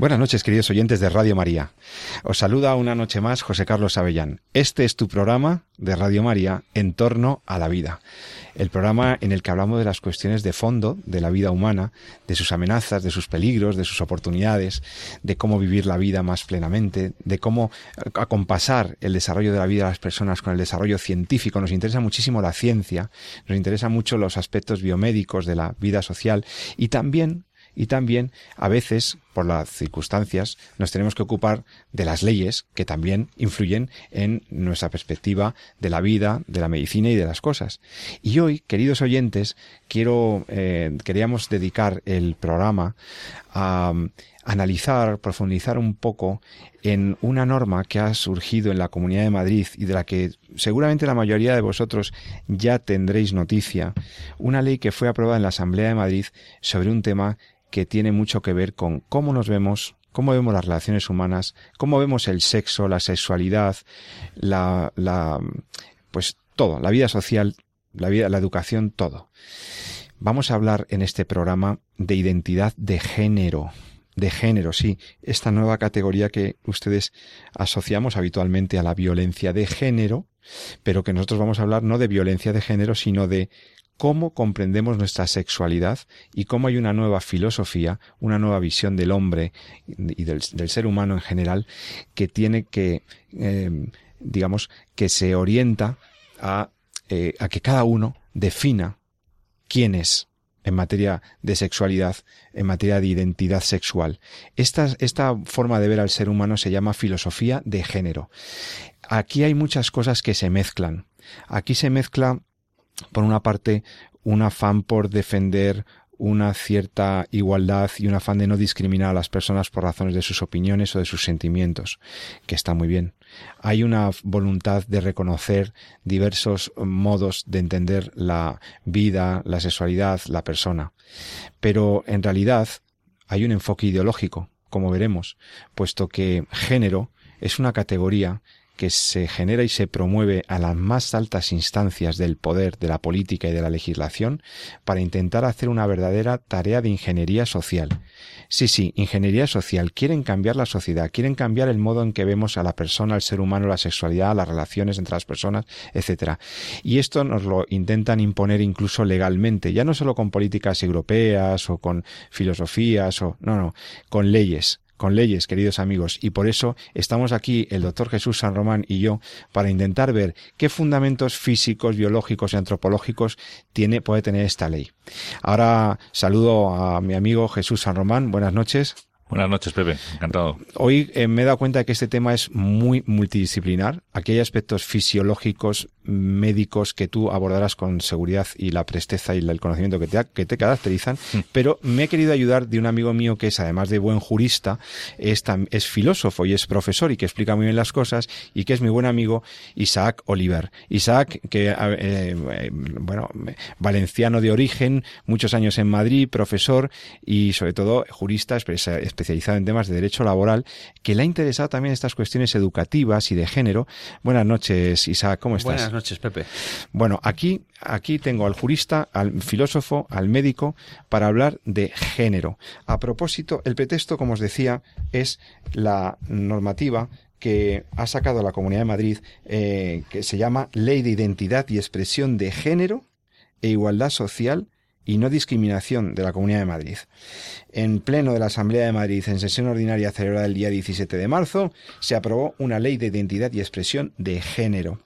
Buenas noches, queridos oyentes de Radio María. Os saluda una noche más José Carlos Avellán. Este es tu programa de Radio María en torno a la vida. El programa en el que hablamos de las cuestiones de fondo de la vida humana, de sus amenazas, de sus peligros, de sus oportunidades, de cómo vivir la vida más plenamente, de cómo acompasar el desarrollo de la vida de las personas con el desarrollo científico. Nos interesa muchísimo la ciencia, nos interesa mucho los aspectos biomédicos de la vida social y también y también a veces, por las circunstancias, nos tenemos que ocupar de las leyes que también influyen en nuestra perspectiva de la vida, de la medicina y de las cosas. Y hoy, queridos oyentes, quiero, eh, queríamos dedicar el programa a analizar, profundizar un poco en una norma que ha surgido en la Comunidad de Madrid y de la que seguramente la mayoría de vosotros ya tendréis noticia, una ley que fue aprobada en la Asamblea de Madrid sobre un tema que tiene mucho que ver con cómo nos vemos, cómo vemos las relaciones humanas, cómo vemos el sexo, la sexualidad, la, la, pues todo, la vida social, la vida, la educación, todo. Vamos a hablar en este programa de identidad de género. De género, sí, esta nueva categoría que ustedes asociamos habitualmente a la violencia de género, pero que nosotros vamos a hablar no de violencia de género, sino de cómo comprendemos nuestra sexualidad y cómo hay una nueva filosofía, una nueva visión del hombre y del, ser humano en general que tiene que, em, digamos, que se orienta a, eh, a que cada uno defina quién es en materia de sexualidad, en materia de identidad sexual. Esta, esta forma de ver al ser humano se llama filosofía de género. Aquí hay muchas cosas que se mezclan. Aquí se mezcla por una parte, un afán por defender una cierta igualdad y un afán de no discriminar a las personas por razones de sus opiniones o de sus sentimientos, que está muy bien. Hay una voluntad de reconocer diversos modos de entender la vida, la sexualidad, la persona. Pero en realidad hay un enfoque ideológico, como veremos, puesto que género es una categoría que se genera y se promueve a las más altas instancias del poder, de la política y de la legislación para intentar hacer una verdadera tarea de ingeniería social. Sí, sí, ingeniería social. Quieren cambiar la sociedad, quieren cambiar el modo en que vemos a la persona, al ser humano, la sexualidad, las relaciones entre las personas, etc. Y esto nos lo intentan imponer incluso legalmente, ya no solo con políticas europeas o con filosofías o no, no, con leyes con leyes, queridos amigos, y por eso estamos aquí el doctor Jesús San Román y yo para intentar ver qué fundamentos físicos, biológicos y antropológicos tiene, puede tener esta ley. Ahora saludo a mi amigo Jesús San Román. Buenas noches. Buenas noches, Pepe. Encantado. Hoy eh, me he dado cuenta de que este tema es muy multidisciplinar. Aquí hay aspectos fisiológicos, médicos que tú abordarás con seguridad y la presteza y el conocimiento que te, que te caracterizan, mm. pero me he querido ayudar de un amigo mío que es, además de buen jurista, es, es filósofo y es profesor y que explica muy bien las cosas y que es mi buen amigo Isaac Oliver. Isaac, que, eh, eh, bueno, valenciano de origen, muchos años en Madrid, profesor y sobre todo jurista, especializado en temas de derecho laboral, que le ha interesado también estas cuestiones educativas y de género. Buenas noches, Isaac, ¿cómo estás? Buenas noches, Pepe. Bueno, aquí, aquí tengo al jurista, al filósofo, al médico, para hablar de género. A propósito, el pretexto, como os decía, es la normativa que ha sacado la Comunidad de Madrid, eh, que se llama Ley de Identidad y Expresión de Género e Igualdad Social y no discriminación de la Comunidad de Madrid. En pleno de la Asamblea de Madrid, en sesión ordinaria celebrada el día 17 de marzo, se aprobó una ley de identidad y expresión de género.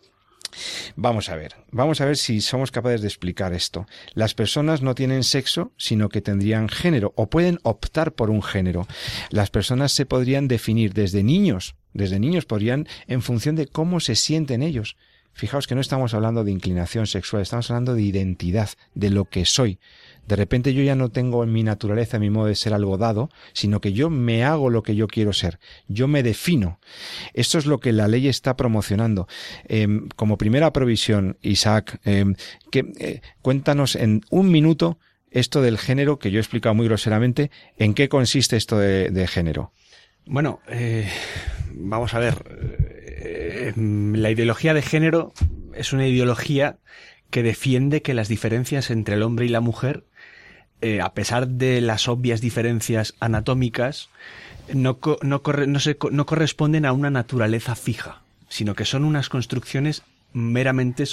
Vamos a ver, vamos a ver si somos capaces de explicar esto. Las personas no tienen sexo, sino que tendrían género o pueden optar por un género. Las personas se podrían definir desde niños, desde niños podrían en función de cómo se sienten ellos Fijaos que no estamos hablando de inclinación sexual, estamos hablando de identidad, de lo que soy. De repente yo ya no tengo en mi naturaleza, en mi modo de ser algo dado, sino que yo me hago lo que yo quiero ser, yo me defino. Esto es lo que la ley está promocionando. Em, como primera provisión, Isaac, em, eh, cuéntanos en un minuto esto del género, que yo he explicado muy groseramente, ¿en qué consiste esto de, género? Bueno, eh, vamos a ver. Eh, la ideología de género es una ideología que defiende que las diferencias entre el hombre y la mujer eh, a pesar de las obvias diferencias anatómicas, no, no, no, corresponden a una naturaleza fija, sino que son unas construcciones meramente,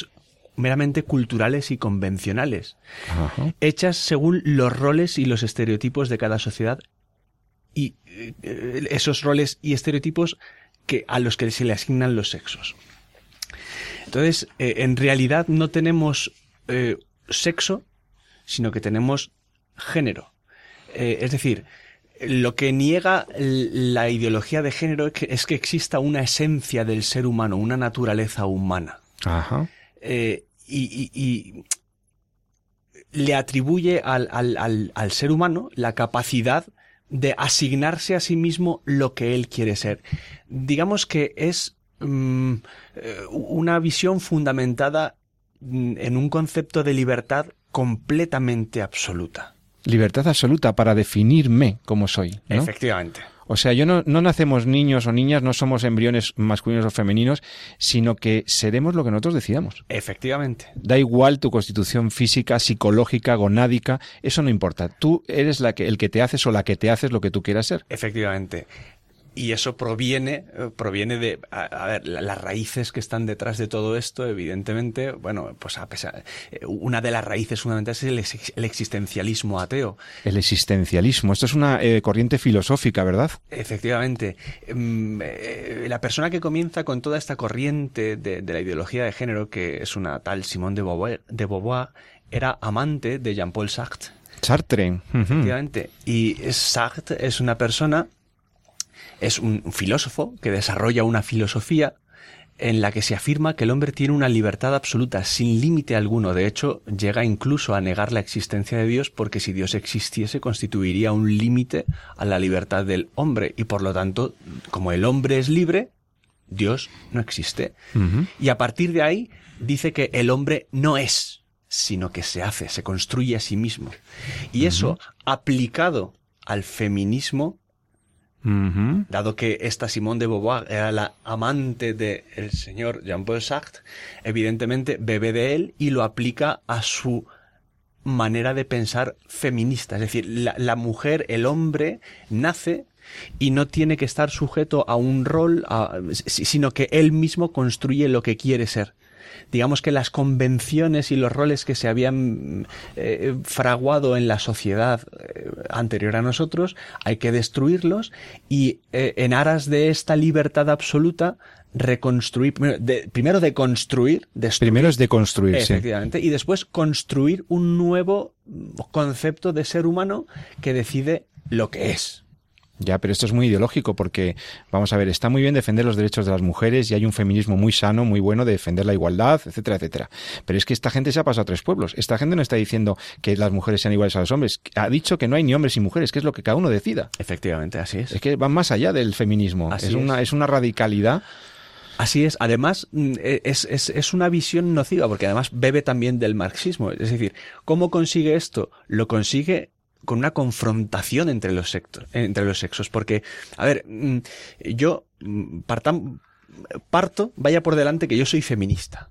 meramente culturales y convencionales, hechas según los roles y los estereotipos de cada sociedad. Y eh, esos roles y estereotipos que, a los que se le asignan los sexos. Entonces, eh, en realidad no tenemos sexo, sino que tenemos género. Eh, es decir, lo que niega la ideología de género es que, exista una esencia del ser humano, una naturaleza humana. Ajá. Eh, y, le atribuye al, ser humano la capacidad de asignarse a sí mismo lo que él quiere ser. Digamos que es mm, eh, una visión fundamentada mm, en un concepto de libertad completamente absoluta. Libertad absoluta para definirme como soy. Efectivamente. O sea, yo no, no, nacemos niños o niñas, no somos embriones masculinos o femeninos, sino que seremos lo que nosotros decidamos. Efectivamente. Da igual tu constitución física, psicológica, gonádica, eso no importa. Tú eres la que, el que te haces o la que te haces lo que tú quieras ser. Efectivamente y eso proviene, eh, proviene de, a, ver, las raíces que están detrás de todo esto, evidentemente, bueno, pues a pesar, eh, una de las raíces fundamentales es el, existencialismo ateo. El existencialismo, esto es una eh, corriente filosófica, ¿verdad? Efectivamente. Mm, la persona que comienza con toda esta corriente de, la ideología de género, que es una tal Simone de Beauvoir, de Beauvoir era amante de Jean-Paul Sartre. Sartre. Efectivamente. Y Sartre es una persona es un filósofo que desarrolla una filosofía en la que se afirma que el hombre tiene una libertad absoluta, sin límite alguno. De hecho, llega incluso a negar la existencia de Dios porque si Dios existiese constituiría un límite a la libertad del hombre y por lo tanto, como el hombre es libre, Dios no existe. Y a partir de ahí dice que el hombre no es, sino que se hace, se construye a sí mismo. Y eso, aplicado al feminismo, Dado que esta Simone de Beauvoir era la amante del señor Jean-Paul Sartre, evidentemente bebe de él y lo aplica a su manera de pensar feminista. Es decir, la, mujer, el hombre, nace y no tiene que estar sujeto a un rol, sino que él mismo construye lo que quiere ser digamos que las convenciones y los roles que se habían eh, fraguado en la sociedad eh, anterior a nosotros, hay que destruirlos y eh, en aras de esta libertad absoluta reconstruir, primero de, construir, primero es de construir, efectivamente, y después construir un nuevo concepto de ser humano que decide lo que es. Ya, pero esto es muy ideológico porque, vamos a ver, está muy bien defender los derechos de las mujeres y hay un feminismo muy sano, muy bueno de defender la igualdad, etcétera, etcétera. Pero es que esta gente se ha pasado a tres pueblos. Esta gente no está diciendo que las mujeres sean iguales a los hombres. Ha dicho que no hay ni hombres ni mujeres, que es lo que cada uno decida. Efectivamente, así es. Es que van más allá del feminismo. es, Una, es una radicalidad. Así es. Además, mm, e, es, es, es, una visión nociva, porque además bebe también del marxismo. Es decir, ¿cómo consigue esto? Lo consigue con una confrontación entre los, sexos, entre los sexos. Porque, a ver, mm, yo mm, parto, vaya por delante que yo soy feminista.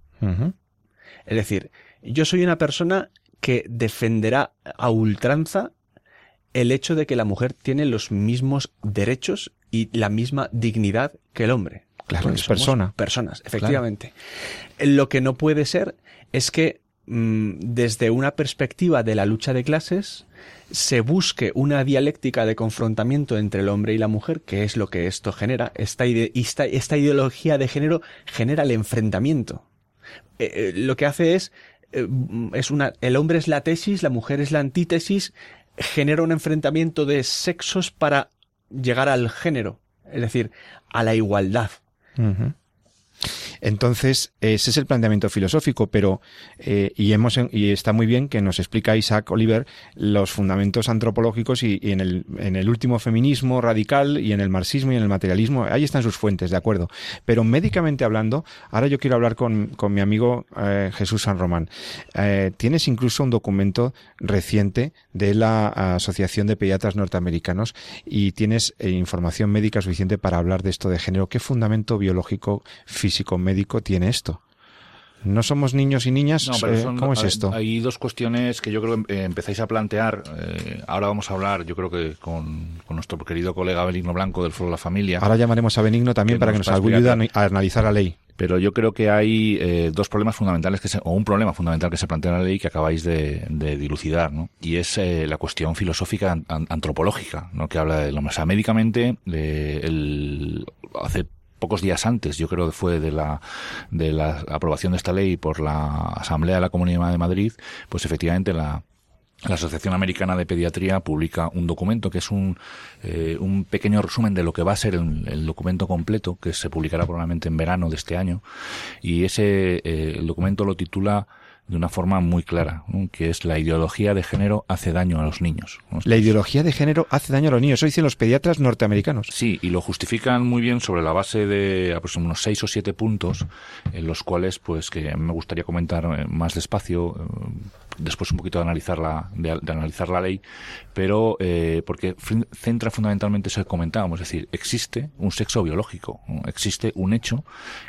Es decir, yo soy una persona que defenderá a ultranza el hecho de que la mujer tiene los mismos derechos y la misma dignidad que el hombre. Claro, es persona. Personas, efectivamente. Lo que no puede ser es que mm, desde una perspectiva de la lucha de clases se busque una dialéctica de confrontamiento entre el hombre y la mujer, que es lo que esto genera, esta, esta, ideología de género genera el enfrentamiento. Eh, eh, lo que hace es, eh, es una, el hombre es la tesis, la mujer es la antítesis, genera un enfrentamiento de sexos para llegar al género, es decir, a la igualdad. Entonces, ese es el planteamiento filosófico, pero, eh, y, hemos, y está muy bien que nos explica Isaac Oliver los fundamentos antropológicos y, en, el, en el último feminismo radical y en el marxismo y en el materialismo, ahí están sus fuentes, de acuerdo. Pero médicamente hablando, ahora yo quiero hablar con, con mi amigo eh, Jesús San Román. Eh, tienes incluso un documento reciente de la Asociación de Pediatras Norteamericanos y tienes información médica suficiente para hablar de esto de género. ¿Qué fundamento biológico, físico, médico tiene esto? ¿No somos niños y niñas? Eh, ¿Cómo es esto? Hay dos cuestiones que yo creo que eh, empezáis a plantear. Eh, ahora vamos a hablar, yo creo que con, nuestro querido colega Benigno Blanco del Foro de la Familia. Ahora llamaremos a Benigno también para que nos ayude a analizar la ley. Pero yo creo que hay dos problemas fundamentales, que o un problema fundamental que se plantea en la ley que acabáis de, dilucidar, ¿no? Y es la cuestión filosófica antropológica, ¿no? Que habla de lo más. médicamente, el, hace pocos días antes, yo creo que fue de la, de la aprobación de esta ley por la Asamblea de la Comunidad de Madrid, pues efectivamente la, la Asociación Americana de Pediatría publica un documento que es un, eh, un pequeño resumen de lo que va a ser el, documento completo, que se publicará probablemente en verano de este año. Y ese eh, el documento lo titula de una forma muy clara, que es la ideología de género hace daño a los niños. La ideología de género hace daño a los niños, eso dicen los pediatras norteamericanos. Sí, y lo justifican muy bien sobre la base de aproximadamente unos seis o siete puntos, en los cuales, pues, que me gustaría comentar eh, más despacio, eh, después un poquito de analizar la, de, analizar la ley, pero eh, porque centra fundamentalmente eso que comentábamos, es decir, existe un sexo biológico, existe un hecho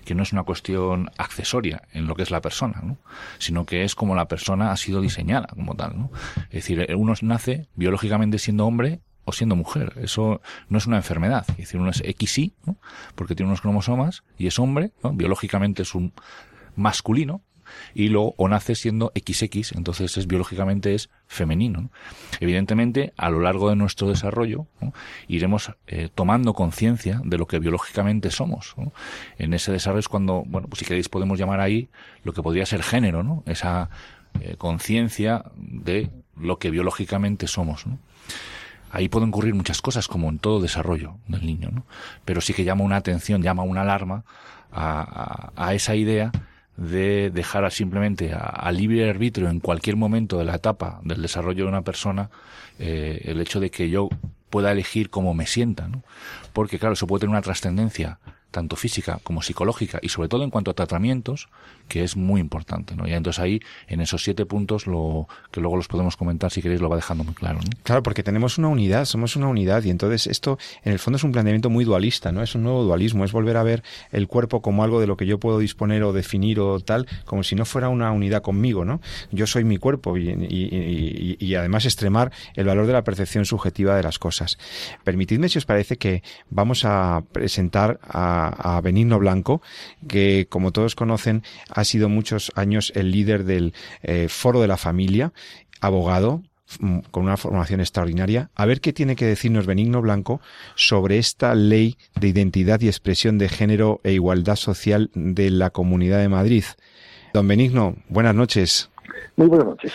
que no es una cuestión accesoria en lo que es la persona, ¿no? sino que es como la persona ha sido diseñada como tal. ¿no? Es decir, uno nace biológicamente siendo hombre o siendo mujer. Eso no es una enfermedad. Es decir, uno es XY, ¿no? porque tiene unos cromosomas y es hombre, ¿no? biológicamente es un masculino, y luego o nace siendo XX, entonces es biológicamente es femenino. Evidentemente, a lo largo de nuestro desarrollo iremos eh, tomando conciencia de lo que biológicamente somos. En ese desarrollo es cuando, bueno, pues si queréis podemos llamar ahí lo que podría ser género, ¿no? Esa eh, conciencia de lo que biológicamente somos. Ahí pueden ocurrir muchas cosas, como en todo desarrollo del niño, ¿no? Pero sí que llama una atención, llama una alarma a, a esa idea de dejar simplemente a, libre arbitrio en cualquier momento de la etapa del desarrollo de una persona eh, el hecho de que yo pueda elegir cómo me sienta, ¿no? Porque claro, eso puede tener una trascendencia tanto física como psicológica y sobre todo en cuanto a tratamientos, que es muy importante, ¿no? Y entonces ahí, en esos siete puntos, lo que luego los podemos comentar, si queréis, lo va dejando muy claro. Claro, porque tenemos una unidad, somos una unidad, y entonces esto, en el fondo, es un planteamiento muy dualista, ¿no? Es un nuevo dualismo, es volver a ver el cuerpo como algo de lo que yo puedo disponer o definir o tal, como si no fuera una unidad conmigo, ¿no? Yo soy mi cuerpo y, además extremar el valor de la percepción subjetiva de las cosas. Permitidme, si os parece, que vamos a presentar a a, Benigno Blanco, que como todos conocen ha sido muchos años el líder del eh, Foro de la Familia, abogado, mm, con una formación extraordinaria, a ver qué tiene que decirnos Benigno Blanco sobre esta ley de identidad y expresión de género e igualdad social de la Comunidad de Madrid. Don Benigno, buenas noches. Muy buenas noches.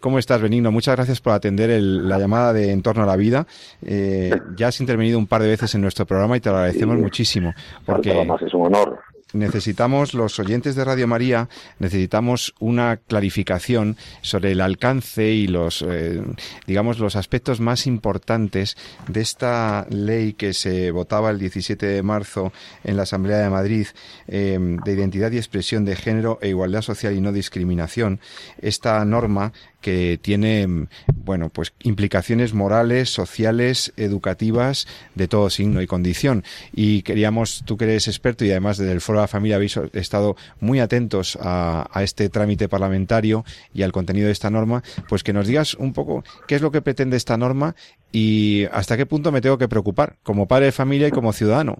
¿Cómo estás, Benigno? Muchas gracias por atender la llamada de En torno a la vida. Eh, ya has intervenido un par de veces en nuestro programa y te lo agradecemos muchísimo. Porque es un honor necesitamos, los oyentes de Radio María, necesitamos una clarificación sobre el alcance y los, eh, digamos, los aspectos más importantes de esta ley que se votaba el 17 de marzo en la Asamblea de Madrid eh, de identidad y expresión de género e igualdad social y no discriminación. Esta norma que tiene, bueno, pues implicaciones morales, sociales, educativas, de todo signo y condición. Y queríamos, tú que eres experto y además desde el Foro de la Familia habéis estado muy atentos a, este trámite parlamentario y al contenido de esta norma, pues que nos digas un poco qué es lo que pretende esta norma y hasta qué punto me tengo que preocupar como padre de familia y como ciudadano.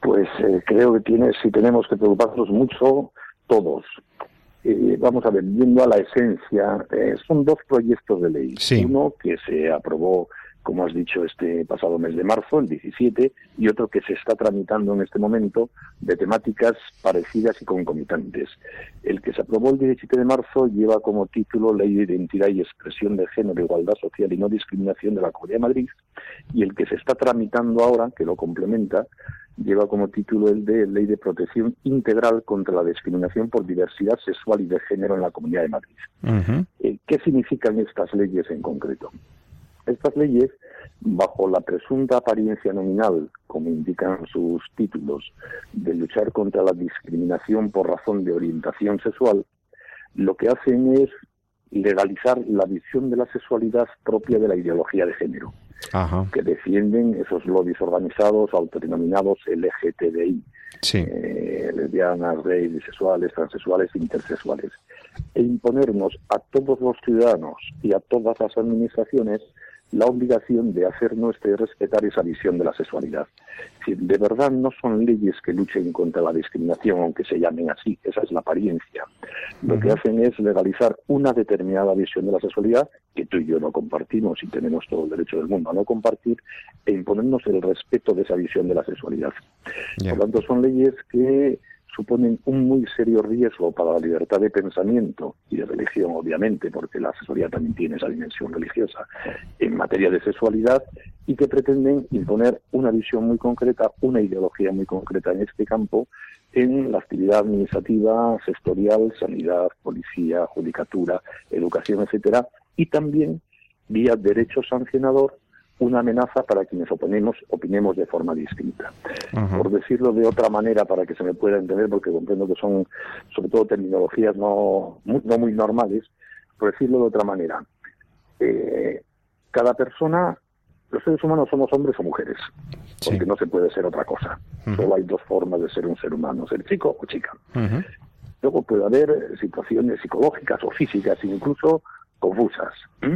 Pues eh, creo que tiene, si tenemos que preocuparnos mucho todos, eh, vamos a ver, viendo a la esencia, eh, son dos proyectos de ley. Uno que se aprobó, como has dicho, este pasado mes de marzo, el 17, y otro que se está tramitando en este momento de temáticas parecidas y concomitantes. El que se aprobó el 17 de marzo lleva como título Ley de Identidad y Expresión de Género, Igualdad Social y No Discriminación de la Comunidad de Madrid, y el que se está tramitando ahora, que lo complementa, lleva como título el de Ley de Protección Integral contra la Discriminación por Diversidad Sexual y de Género en la Comunidad de Madrid. Eh, ¿Qué significan estas leyes en concreto? Estas leyes, bajo la presunta apariencia nominal, como indican sus títulos, de luchar contra la discriminación por razón de orientación sexual, lo que hacen es legalizar la visión de la sexualidad propia de la ideología de género, que defienden esos lobbies organizados autodenominados LGTBI, eh, lesbianas, gays, bisexuales, transexuales, intersexuales, e imponernos a todos los ciudadanos y a todas las administraciones la obligación de hacer nuestra y respetar esa visión de la sexualidad. Si de verdad no son leyes que luchen contra la discriminación, aunque se llamen así, esa es la apariencia. Lo que hacen es legalizar una determinada visión de la sexualidad que tú y yo no compartimos y tenemos todo el derecho del mundo a no compartir e imponernos el respeto de esa visión de la sexualidad. Por lo tanto, son leyes que suponen un muy serio riesgo para la libertad de pensamiento y de religión, obviamente, porque la asesoría también tiene esa dimensión religiosa en materia de sexualidad y que pretenden imponer una visión muy concreta, una ideología muy concreta en este campo, en la actividad administrativa, sectorial, sanidad, policía, judicatura, educación, etcétera, y también vía derecho sancionador una amenaza para quienes oponemos, opinemos de forma distinta. Por decirlo de otra manera, para que se me pueda entender, porque comprendo que son sobre todo terminologías no muy, no muy normales, por decirlo de otra manera, eh, cada persona, los seres humanos somos hombres o mujeres, porque no se puede ser otra cosa. Solo hay dos formas de ser un ser humano, ser chico o chica. Luego puede haber situaciones psicológicas o físicas, incluso confusas.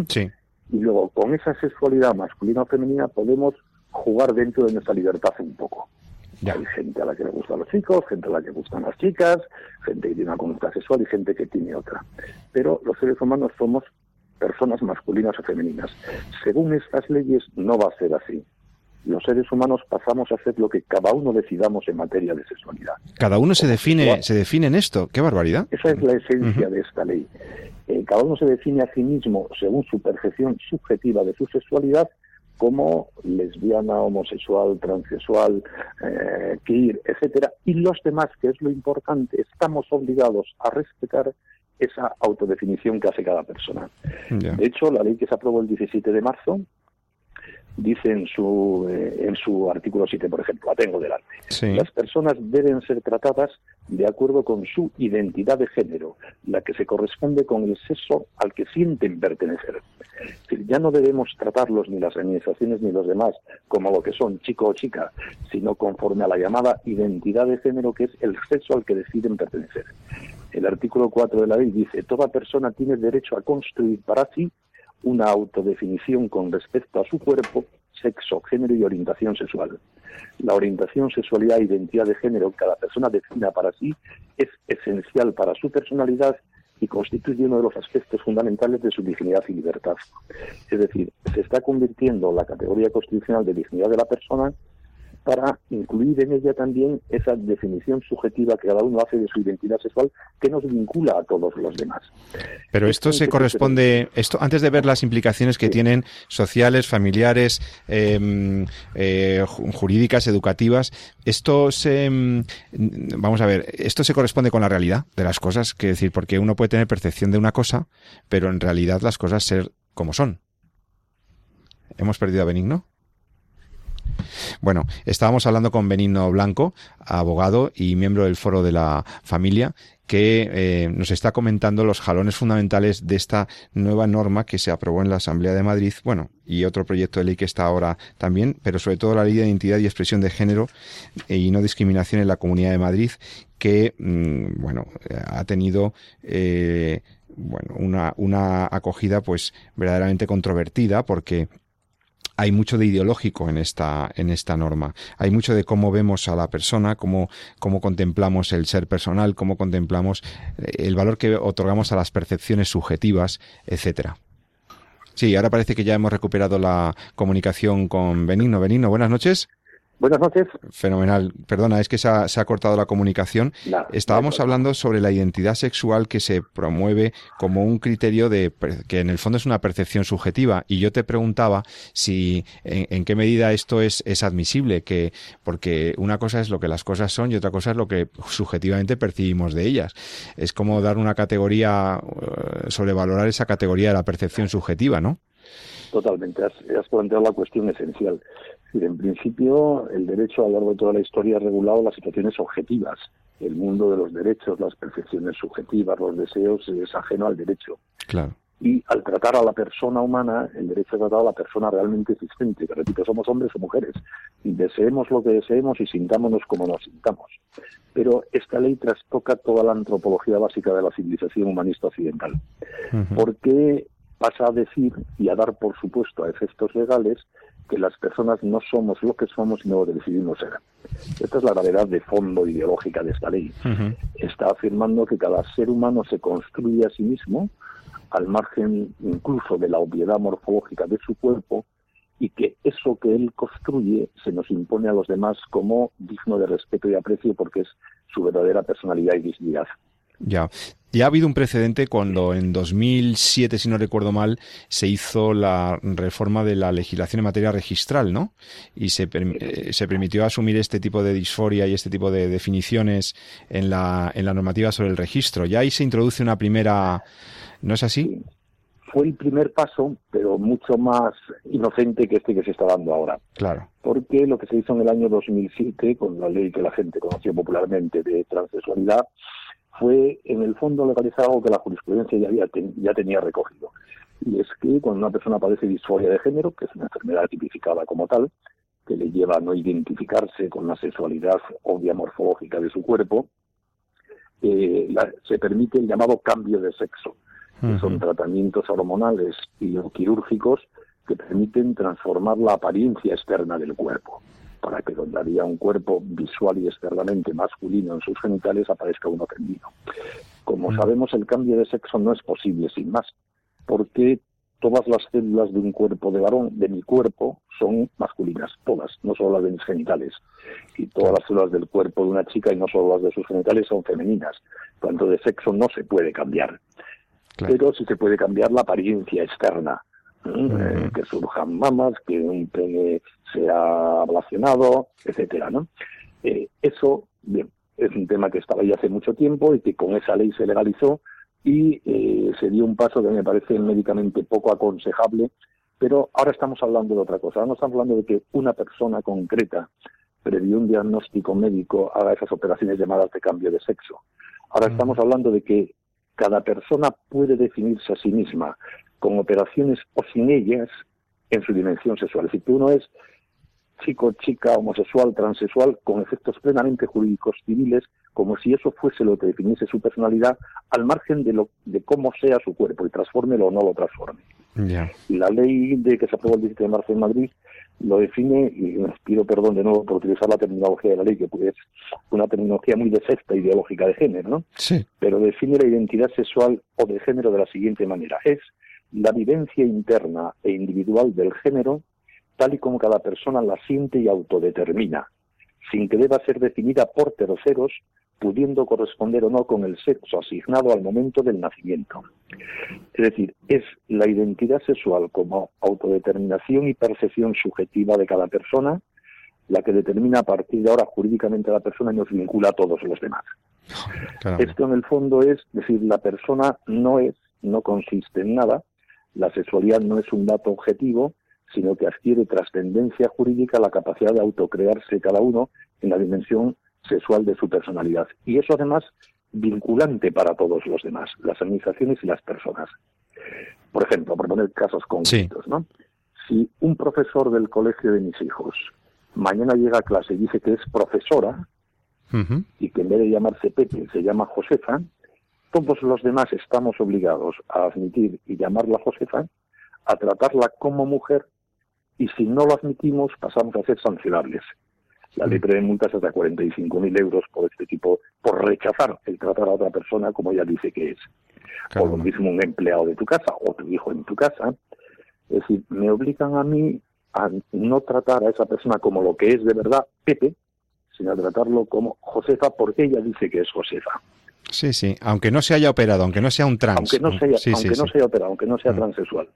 Sí y luego con esa sexualidad masculina o femenina podemos jugar dentro de nuestra libertad un poco. Hay gente a la que le gustan los chicos, gente a la que le gustan las chicas, gente que tiene una conducta sexual y gente que tiene otra. Pero los seres humanos somos personas masculinas o femeninas. Según estas leyes no va a ser así. Los seres humanos pasamos a hacer lo que cada uno decidamos en materia de sexualidad. Cada uno se define, se define en esto. ¡Qué barbaridad! Esa es la esencia de esta ley. Eh, cada uno se define a sí mismo según su percepción subjetiva de su sexualidad como lesbiana, homosexual, transexual, eh, queer, etcétera, y los demás, que es lo importante, estamos obligados a respetar esa autodefinición que hace cada persona. De hecho, la ley que se aprobó el 17 de marzo dice en su, eh, en su artículo 7, por ejemplo, la tengo delante. Las personas deben ser tratadas de acuerdo con su identidad de género, la que se corresponde con el sexo al que sienten pertenecer. Es decir, ya no debemos tratarlos ni las administraciones ni los demás como lo que son chico o chica, sino conforme a la llamada identidad de género que es el sexo al que deciden pertenecer. El artículo 4 de la ley dice, toda persona tiene derecho a construir para sí una autodefinición con respecto a su cuerpo, sexo, género y orientación sexual. La orientación, sexualidad e identidad de género que cada persona defina para sí es esencial para su personalidad y constituye uno de los aspectos fundamentales de su dignidad y libertad. Es decir, se está convirtiendo la categoría constitucional de dignidad de la persona para incluir en ella también esa definición subjetiva que cada uno hace de su identidad sexual que nos vincula a todos los demás. Pero esto se corresponde, esto antes de ver las implicaciones que tienen sociales, familiares, em, eh, jurídicas, educativas, esto se, em, vamos a ver, esto se corresponde con la realidad de las cosas, que decir, porque uno puede tener percepción de una cosa, pero en realidad las cosas ser como son. ¿Hemos perdido a Benigno? Bueno, estábamos hablando con Benigno Blanco, abogado y miembro del Foro de la Familia, que eh, nos está comentando los jalones fundamentales de esta nueva norma que se aprobó en la Asamblea de Madrid, bueno, y otro proyecto de ley que está ahora también, pero sobre todo la Ley de Identidad y Expresión de Género y No Discriminación en la Comunidad de Madrid, que, mm, bueno, ha tenido... Eh, bueno, una, una acogida pues verdaderamente controvertida porque hay mucho de ideológico en esta, en esta norma. Hay mucho de cómo vemos a la persona, cómo, cómo contemplamos el ser personal, cómo contemplamos eh, el valor que otorgamos a las percepciones subjetivas, etcétera. Sí, ahora parece que ya hemos recuperado la comunicación con Benigno. Benigno, buenas noches. Buenas noches. Fenomenal. Perdona, es que se ha, cortado la comunicación. Estábamos hablando sobre la identidad sexual que se promueve como un criterio de que en el fondo es una percepción subjetiva. Y yo te preguntaba si en, qué medida esto es, es admisible, que porque una cosa es lo que las cosas son y otra cosa es lo que subjetivamente percibimos de ellas. Es como dar una categoría, eh, sobrevalorar esa categoría de la percepción subjetiva, ¿no? Totalmente. Has, has planteado la cuestión esencial en principio, el derecho a lo largo de toda la historia ha regulado las situaciones objetivas. El mundo de los derechos, las percepciones subjetivas, los deseos, es ajeno al derecho. Claro. Y al tratar a la persona humana, el derecho ha tratado a la persona realmente existente, que repito, somos hombres o mujeres, y deseemos lo que deseemos y sintámonos como nos sintamos. Pero esta ley trastoca toda la antropología básica de la civilización humanista occidental, porque pasa a decir y a dar por supuesto a efectos legales que las personas no somos lo que somos, sino lo que decidimos ser. Esta es la gravedad de fondo ideológica de esta ley. Está afirmando que cada ser humano se construye a sí mismo, al margen incluso de la obviedad morfológica de su cuerpo, y que eso que él construye se nos impone a los demás como digno de respeto y aprecio porque es su verdadera personalidad y dignidad. Ya. Ya ha habido un precedente cuando en 2007, si no recuerdo mal, se hizo la reforma de la legislación en materia registral, ¿no? Y se, eh, se permitió asumir este tipo de disforia y este tipo de definiciones en la, en la normativa sobre el registro. Ya ahí se introduce una primera... ¿No es así? Fue el primer paso, pero mucho más inocente que este que se está dando ahora. Claro. Porque lo que se hizo en el año 2007, con la ley que la gente conoció popularmente de transexualidad, fue en el fondo legalizar algo que la jurisprudencia ya, había, ya tenía recogido. Y es que cuando una persona padece disforia de género, que es una enfermedad tipificada como tal, que le lleva a no identificarse con la sexualidad obvia morfológica de su cuerpo, eh, se permite el llamado cambio de sexo, que son tratamientos hormonales y quirúrgicos que permiten transformar la apariencia externa del cuerpo para que donde había un cuerpo visual y externamente masculino en sus genitales aparezca uno femenino. Como mm. sabemos, el cambio de sexo no es posible sin más, porque todas las células de un cuerpo de varón, de mi cuerpo, son masculinas, todas, no solo las de mis genitales. Y todas las células del cuerpo de una chica y no solo las de sus genitales son femeninas. Tanto de sexo no se puede cambiar. Pero sí se puede cambiar la apariencia externa. Eh, que surjan mamas, que un pene sea ablacionado, etcétera, ¿no? Eh, eso, bien, es un tema que estaba ya hace mucho tiempo y que con esa ley se legalizó y eh, se dio un paso que me parece médicamente poco aconsejable, pero ahora estamos hablando de otra cosa. Ahora no estamos hablando de que una persona concreta, previo un diagnóstico médico, haga esas operaciones llamadas de cambio de sexo. Ahora estamos hablando de que cada persona puede definirse a sí misma con operaciones o sin ellas en su dimensión sexual. Decir, que uno es chico, chica, homosexual, transexual, con efectos plenamente jurídicos civiles, como si eso fuese lo que definiese su personalidad, al margen de, lo, de cómo sea su cuerpo, y transforme o no lo transforme. La ley de que se aprobó el 17 de marzo en Madrid lo define, y me pido perdón de nuevo por utilizar la terminología de la ley, que es una terminología muy de sexta ideológica de género, ¿no? Sí. Pero define la identidad sexual o de género de la siguiente manera. Es la vivencia interna e individual del género tal y como cada persona la siente y autodetermina, sin que deba ser definida por terceros, pudiendo corresponder o no con el sexo asignado al momento del nacimiento. Es decir, es la identidad sexual como autodeterminación y percepción subjetiva de cada persona la que determina a partir de ahora jurídicamente a la persona y nos vincula a todos los demás. Esto en el fondo es decir, la persona no es, no consiste en nada, la sexualidad no es un dato objetivo, sino que adquiere trascendencia jurídica la capacidad de autocrearse cada uno en la dimensión sexual de su personalidad. Y eso además vinculante para todos los demás, las administraciones y las personas. Por ejemplo, por poner casos concretos, ¿no? Si un profesor del colegio de mis hijos mañana llega a clase y dice que es profesora y que en vez de llamarse Pepe se llama Josefa, todos los demás estamos obligados a admitir y llamarla Josefa, a tratarla como mujer y si no lo admitimos pasamos a ser sancionables. La ley prevé multas hasta 45.000 euros por este tipo, por rechazar el tratar a otra persona como ella dice que es. O lo mismo un empleado de tu casa o tu hijo en tu casa. Es decir, me obligan a mí a no tratar a esa persona como lo que es de verdad Pepe, sino a tratarlo como Josefa porque ella dice que es Josefa. Sí, sí, aunque no se haya operado, aunque no sea un trans. Aunque no, sea, aunque no se haya operado, aunque no sea mm. transexual.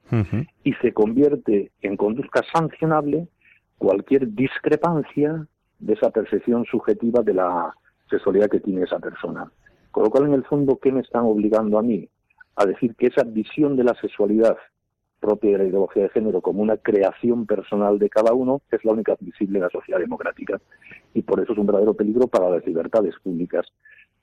Y se convierte en conducta sancionable cualquier discrepancia de esa percepción subjetiva de la sexualidad que tiene esa persona. Con lo cual, en el fondo, ¿qué me están obligando a mí? A decir que esa visión de la sexualidad propia de la ideología de género como una creación personal de cada uno es la única admisible en la sociedad democrática. Y por eso es un verdadero peligro para las libertades públicas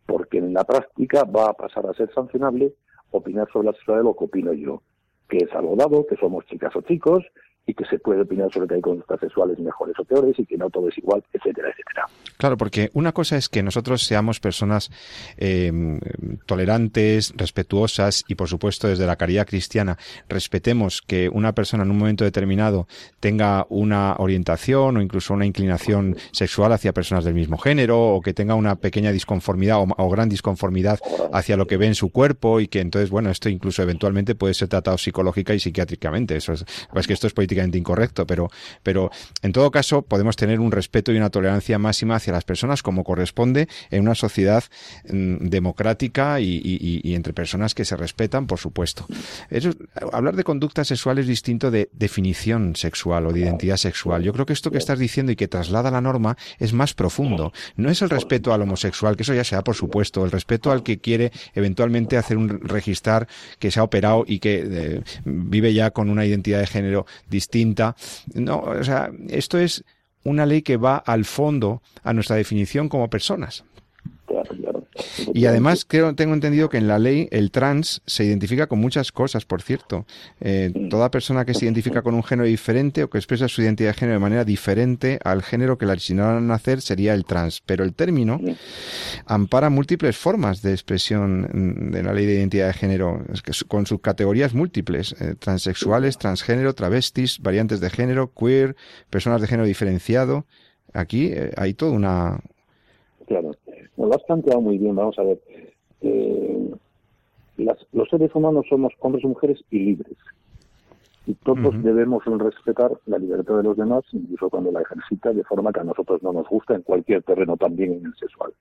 porque en la práctica va a pasar a ser sancionable opinar sobre la sexualidad de lo que opino yo, que es algo dado, que somos chicas o chicos, y que se puede opinar sobre que hay conductas sexuales mejores o peores y que no todo es igual, etcétera, etcétera. Claro, porque una cosa es que nosotros seamos personas eh, tolerantes, respetuosas y, por supuesto, desde la caridad cristiana, respetemos que una persona en un momento determinado tenga una orientación o incluso una inclinación sexual hacia personas del mismo género o que tenga una pequeña disconformidad o, gran disconformidad hacia lo que ve en su cuerpo y que entonces, bueno, esto incluso eventualmente puede ser tratado psicológica y psiquiátricamente. Eso es, pues que esto es política incorrecto, pero, pero en todo caso podemos tener un respeto y una tolerancia máxima hacia las personas como corresponde en una sociedad mm, democrática y, entre personas que se respetan, por supuesto. hablar de conducta sexual es distinto de definición sexual o de identidad sexual. Yo creo que esto que estás diciendo y que traslada la norma es más profundo. No es el respeto al homosexual, que eso ya sea por supuesto, el respeto al que quiere eventualmente hacer un registrar que se ha operado y que eh, vive ya con una identidad de género distinta distinta. No, o sea, esto es una ley que va al fondo a nuestra definición como personas. Y además creo, tengo entendido que en la ley el trans se identifica con muchas cosas, por cierto. Eh, toda persona que se identifica con un género diferente o que expresa su identidad de género de manera diferente al género que la asignaron a nacer sería el trans. Pero el término ampara múltiples formas de expresión de la ley de identidad de género, con sus categorías múltiples, eh, transexuales, transgénero, travestis, variantes de género, queer, personas de género diferenciado. Aquí eh, hay toda una... Claro lo has planteado muy bien, vamos a ver. Eh, los seres humanos somos hombres y mujeres y libres. Y todos debemos respetar la libertad de los demás, incluso cuando la ejercita de forma que a nosotros no nos gusta en cualquier terreno, también en el sexual.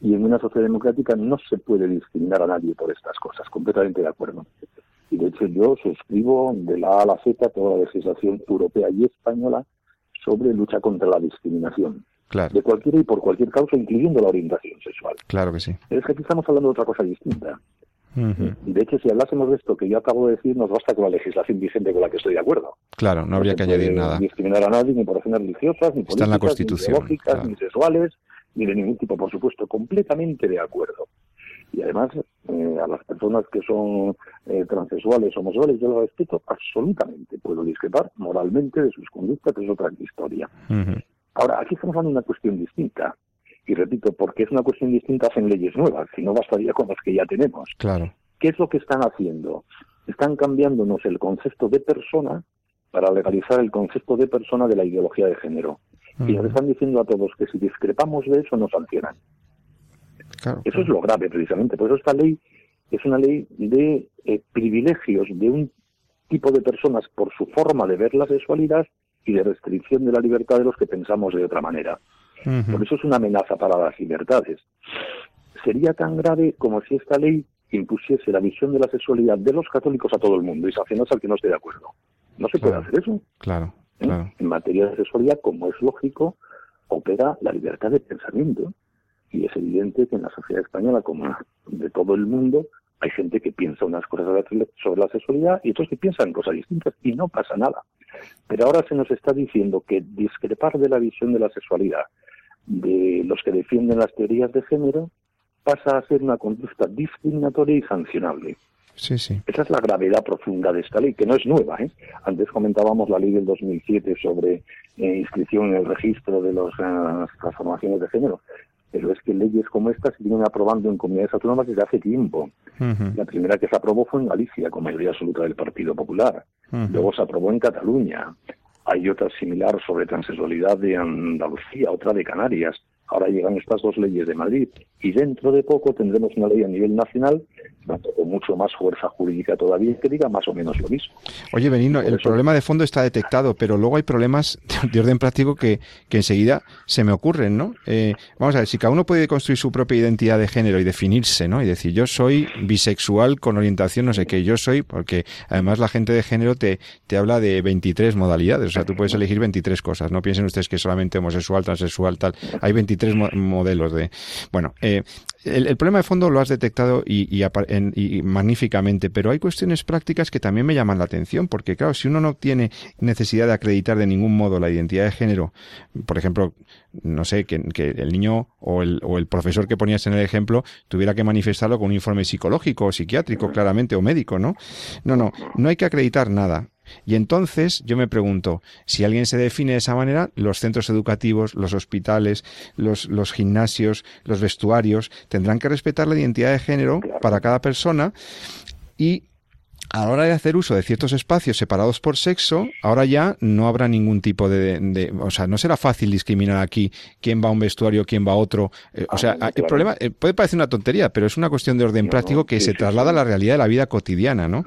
Y en una sociedad democrática no se puede discriminar a nadie por estas cosas, completamente de acuerdo. Y de hecho yo suscribo de la A a la Z toda la legislación europea y española sobre lucha contra la discriminación de cualquier y por cualquier causa, incluyendo la orientación sexual. Claro que sí. Es que aquí estamos hablando de otra cosa distinta. De hecho, si hablásemos de esto que yo acabo de decir, nos basta con la legislación vigente con la que estoy de acuerdo. Claro, no habría que añadir nada. discriminar a nadie, ni por razones religiosas, ni políticas, la Constitución, ni ni sexuales, ni de ningún tipo, por supuesto, completamente de acuerdo. Y además, eh, a las personas que son eh, transexuales, homosexuales, yo lo respeto absolutamente. Puedo discrepar moralmente de sus conductas, que es otra historia. Ahora, aquí estamos hablando de una cuestión distinta. Y repito, porque es una cuestión distinta, hacen leyes nuevas, si no bastaría con las que ya tenemos. Claro. ¿Qué es lo que están haciendo? Están cambiándonos el concepto de persona para legalizar el concepto de persona de la ideología de género. Y nos están diciendo a todos que si discrepamos de eso nos sancionan. eso es lo grave, precisamente. Por eso esta ley es una ley de eh, privilegios de un tipo de personas por su forma de ver la sexualidad y de restricción de la libertad de los que pensamos de otra manera. Por eso es una amenaza para las libertades. Sería tan grave como si esta ley impusiese la visión de la sexualidad de los católicos a todo el mundo y sancionase al que no esté de acuerdo. No se puede hacer eso. Claro, ¿Eh? claro. En materia de sexualidad, como es lógico, opera la libertad de pensamiento. Y es evidente que en la sociedad española, como de todo el mundo, hay gente que piensa unas cosas sobre la sexualidad y otros que piensan cosas distintas y no pasa nada. Pero ahora se nos está diciendo que discrepar de la visión de la sexualidad de los que defienden las teorías de género pasa a ser una conducta discriminatoria y sancionable. Sí, sí. Esa es la gravedad profunda de esta ley, que no es nueva. ¿eh? Antes comentábamos la ley del 2007 sobre eh, inscripción en el registro de las eh, transformaciones de género pero es que leyes como estas se vienen aprobando en comunidades autónomas desde hace tiempo. La primera que se aprobó fue en Galicia, con mayoría absoluta del Partido Popular. Luego se aprobó en Cataluña. Hay otra similar sobre transexualidad de Andalucía, otra de Canarias. Ahora llegan estas dos leyes de Madrid y dentro de poco tendremos una ley a nivel nacional con mucho más fuerza jurídica todavía que diga más o menos lo mismo. Oye, Benino, el problema de fondo está detectado, pero luego hay problemas de orden práctico que, que enseguida se me ocurren, ¿no? Eh, vamos a ver, si cada uno puede construir su propia identidad de género y definirse, ¿no? Y decir, yo soy bisexual con orientación no sé qué, yo soy, porque además la gente de género te, te habla de 23 modalidades, o sea, tú puedes elegir 23 cosas, no piensen ustedes que solamente homosexual, transexual, tal, hay 23 modelos de... Bueno, eh, el, problema de fondo lo has detectado y, magníficamente, pero hay cuestiones prácticas que también me llaman la atención, porque claro, si uno no tiene necesidad de acreditar de ningún modo la identidad de género, por ejemplo, no sé, que, el niño o el, o el, profesor que ponías en el ejemplo tuviera que manifestarlo con un informe psicológico o psiquiátrico, claramente, o médico, ¿no? No, no, no hay que acreditar nada. Y entonces yo me pregunto, si alguien se define de esa manera, los centros educativos, los hospitales, los, los gimnasios, los vestuarios, tendrán que respetar la identidad de género para cada persona y a la hora de hacer uso de ciertos espacios separados por sexo, ahora ya no habrá ningún tipo de, o sea, no será fácil discriminar aquí quién va a un vestuario, quién va a otro. Eh, o sea, ah, el problema eh, puede parecer una tontería, pero es una cuestión de orden práctico que se traslada a la realidad de la vida cotidiana, ¿no?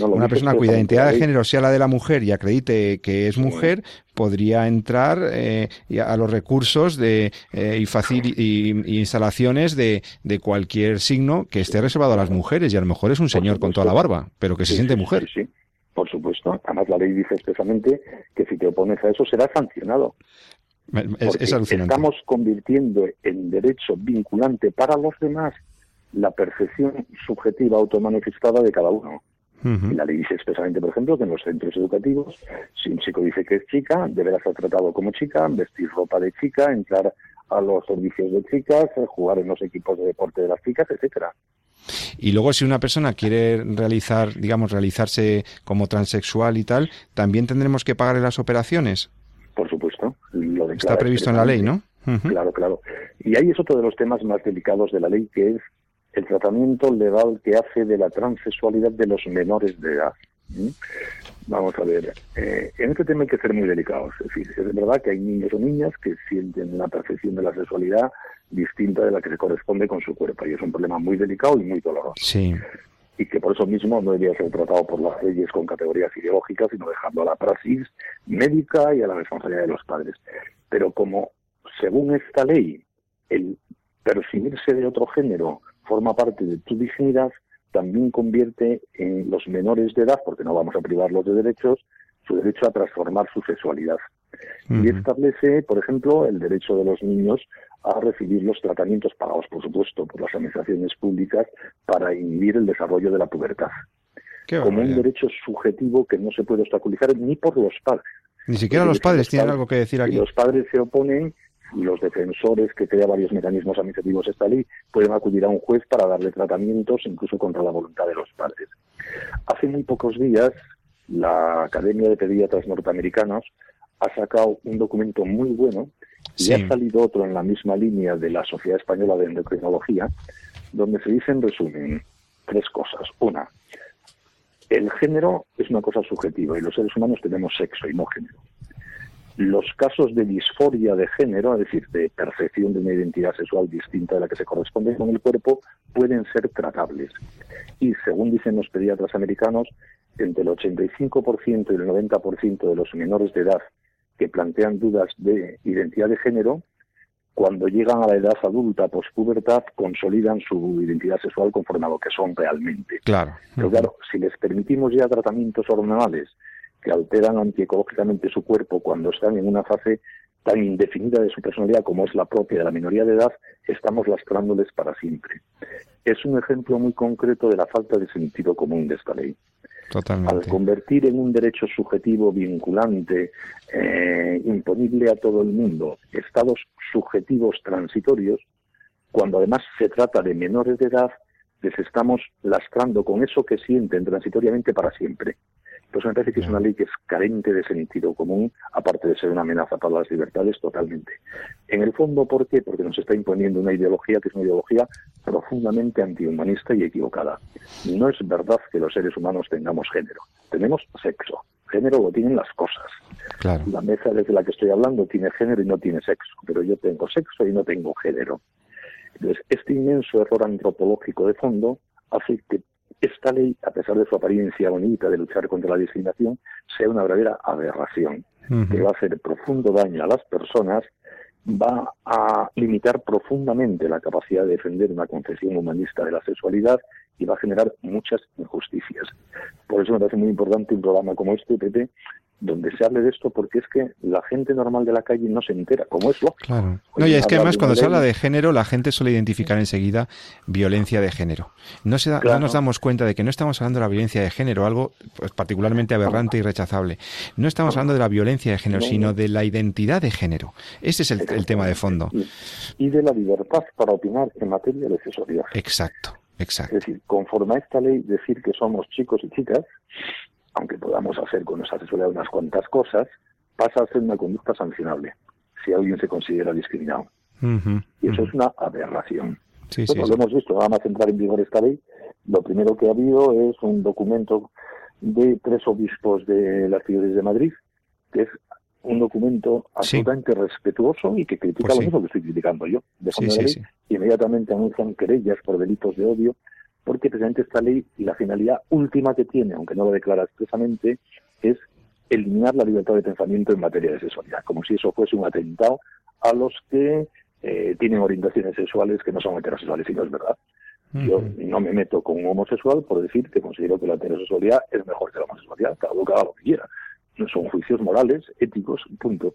una persona cuya identidad de género sea la de la mujer y acredite que es mujer, podría entrar eh, a los recursos de, y, fácil y, instalaciones de, de, cualquier signo que esté reservado a las mujeres y a lo mejor es un señor con toda la barba, pero que se siente mujer. Sí, por supuesto. Además la ley dice expresamente que si te opones a eso será sancionado. Es, es alucinante. Estamos convirtiendo en derecho vinculante para los demás la percepción subjetiva automanifestada de cada uno. Y la ley dice expresamente, por ejemplo, que en los centros educativos, si un chico dice que es chica, deberá ser tratado como chica, vestir ropa de chica, entrar a los servicios de chicas, jugar en los equipos de deporte de las chicas, etcétera. Y luego si una persona quiere realizar, digamos, realizarse como transexual y tal, también tendremos que pagarle las operaciones. Por supuesto. Lo Está previsto en la ley, ¿no? Claro, claro. Y ahí es otro de los temas más delicados de la ley, que es el tratamiento legal que hace de la transexualidad de los menores de edad. Vamos a ver, eh, en este tema hay que ser muy delicados. Es decir, es verdad que hay niños o niñas que sienten una percepción de la sexualidad distinta de la que se corresponde con su cuerpo, y es un problema muy delicado y muy doloroso. Sí. Y que por eso mismo no debería ser tratado por las leyes con categorías ideológicas, sino dejando a la praxis médica y a la responsabilidad de los padres. Pero como, según esta ley, el percibirse de otro género forma parte de tu dignidad, también convierte en los menores de edad, porque no vamos a privarlos de derechos, su derecho a transformar su sexualidad. Y establece, por ejemplo, el derecho de los niños a recibir los tratamientos pagados, por supuesto, por las administraciones públicas para inhibir el desarrollo de la pubertad. como un derecho subjetivo que no se puede obstaculizar ni por los padres. Ni siquiera los padres tienen algo que decir aquí. los padres se oponen, los defensores que crea varios mecanismos administrativos esta ley pueden acudir a un juez para darle tratamientos incluso contra la voluntad de los padres. Hace muy pocos días la Academia de Pediatras Norteamericanos ha sacado un documento muy bueno y ha salido otro en la misma línea de la Sociedad Española de Endocrinología, donde se dice en resumen tres cosas. Una, el género es una cosa subjetiva y los seres humanos tenemos sexo y no género. Los casos de disforia de género, es decir, de percepción de una identidad sexual distinta de la que se corresponde con el cuerpo, pueden ser tratables. Y según dicen los pediatras americanos, entre el 85% y el 90% de los menores de edad que plantean dudas de identidad de género, cuando llegan a la edad adulta, pospubertad, consolidan su identidad sexual conforme a lo que son realmente. Claro. Pero claro, si les permitimos ya tratamientos hormonales que alteran antiecológicamente su cuerpo cuando están en una fase tan indefinida de su personalidad como es la propia de la minoría de edad, estamos lastrándoles para siempre. Es un ejemplo muy concreto de la falta de sentido común de esta ley. Al convertir en un derecho subjetivo vinculante, eh, imponible a todo el mundo, estados subjetivos transitorios, cuando además se trata de menores de edad, les estamos lastrando con eso que sienten transitoriamente para siempre. Entonces me parece que es una ley que es carente de sentido común, aparte de ser una amenaza para las libertades totalmente. En el fondo, ¿por qué? Porque nos está imponiendo una ideología que es una ideología profundamente antihumanista y equivocada. No es verdad que los seres humanos tengamos género, tenemos sexo. Género lo tienen las cosas. La mesa desde la que estoy hablando tiene género y no tiene sexo, pero yo tengo sexo y no tengo género. Entonces, este inmenso error antropológico de fondo hace que esta ley, a pesar de su apariencia bonita de luchar contra la discriminación, sea una verdadera aberración, que va a hacer profundo daño a las personas, va a limitar profundamente la capacidad de defender una concepción humanista de la sexualidad y va a generar muchas injusticias. Por eso me parece muy importante un programa como este, Pepe, donde se hable de esto porque es que la gente normal de la calle no se entera, como es lógico. Claro. No, y es que además cuando se habla de género, la gente suele identificar enseguida violencia de género. No, se no nos damos cuenta de que no estamos hablando de la violencia de género, algo pues, particularmente aberrante y rechazable. No estamos hablando de la violencia de género, sino de la identidad de género. Ese es el, tema de fondo. Y de la libertad para opinar en materia de sexualidad. Exacto, exacto. Es decir, conforme a esta ley, decir que somos chicos y chicas aunque podamos hacer con nuestra sexualidad unas cuantas cosas, pasa a ser una conducta sancionable si alguien se considera discriminado. y eso es una aberración. Sí, lo hemos visto, vamos a entrar en vigor esta ley. Lo primero que ha habido es un documento de tres obispos de las ciudades de Madrid, que es un documento absolutamente respetuoso y que critica pues lo mismo que estoy criticando yo. De ley, inmediatamente anuncian querellas por delitos de odio porque precisamente esta ley, y la finalidad última que tiene, aunque no lo declara expresamente, es eliminar la libertad de pensamiento en materia de sexualidad, como si eso fuese un atentado a los que eh, tienen orientaciones sexuales que no son heterosexuales, y no es verdad. Yo no me meto con un homosexual por decir que considero que la heterosexualidad es mejor que la homosexualidad, cada uno haga lo que quiera. No son juicios morales, éticos, punto.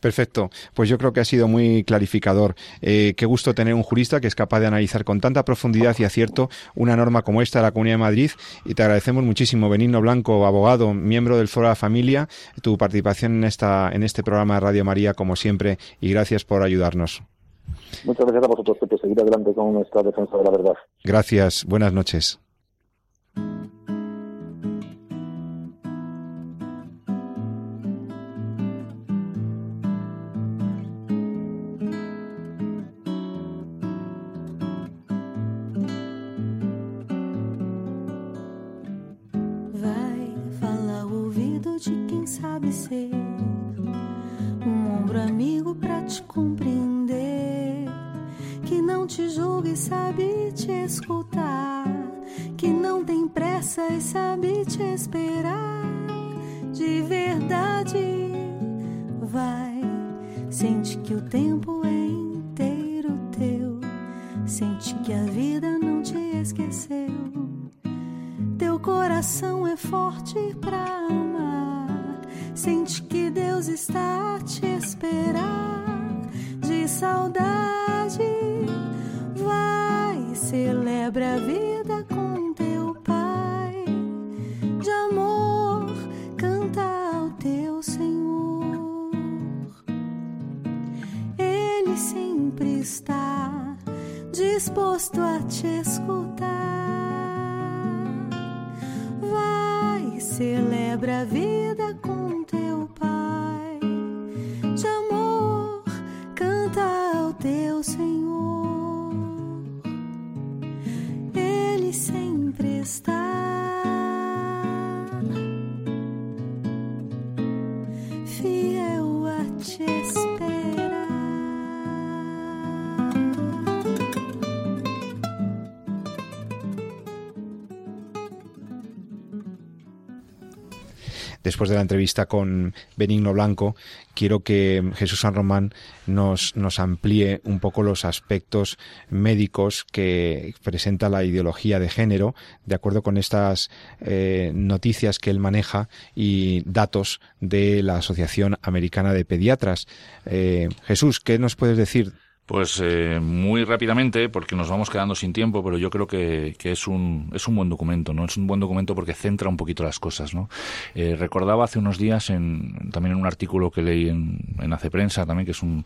Perfecto, pues yo creo que ha sido muy clarificador. Eh, qué gusto tener un jurista que es capaz de analizar con tanta profundidad y acierto una norma como esta de la Comunidad de Madrid y te agradecemos muchísimo, Benigno Blanco, abogado, miembro del Foro de la Familia, tu participación en, esta, en este programa de Radio María como siempre y gracias por ayudarnos. Muchas gracias a vosotros, por Seguir adelante con nuestra defensa de la verdad. Gracias, buenas noches. que a vida não te esqueceu. Teu coração é forte pra amar. Sente que Deus está a te esperar. De saudade, vai, celebra a vida disposto a te escutar. Vai ser de la entrevista con Benigno Blanco, quiero que Jesús San Román nos, nos amplíe un poco los aspectos médicos que presenta la ideología de género, de acuerdo con estas eh, noticias que él maneja y datos de la Asociación Americana de Pediatras. Eh, Jesús, ¿qué nos puedes decir pues eh, muy rápidamente, porque nos vamos quedando sin tiempo, pero yo creo que, es, un, es un buen documento, ¿no? Es un buen documento porque centra un poquito las cosas, ¿no? Eh, recordaba hace unos días, en, también en un artículo que leí en, Hace Prensa, también, que es un,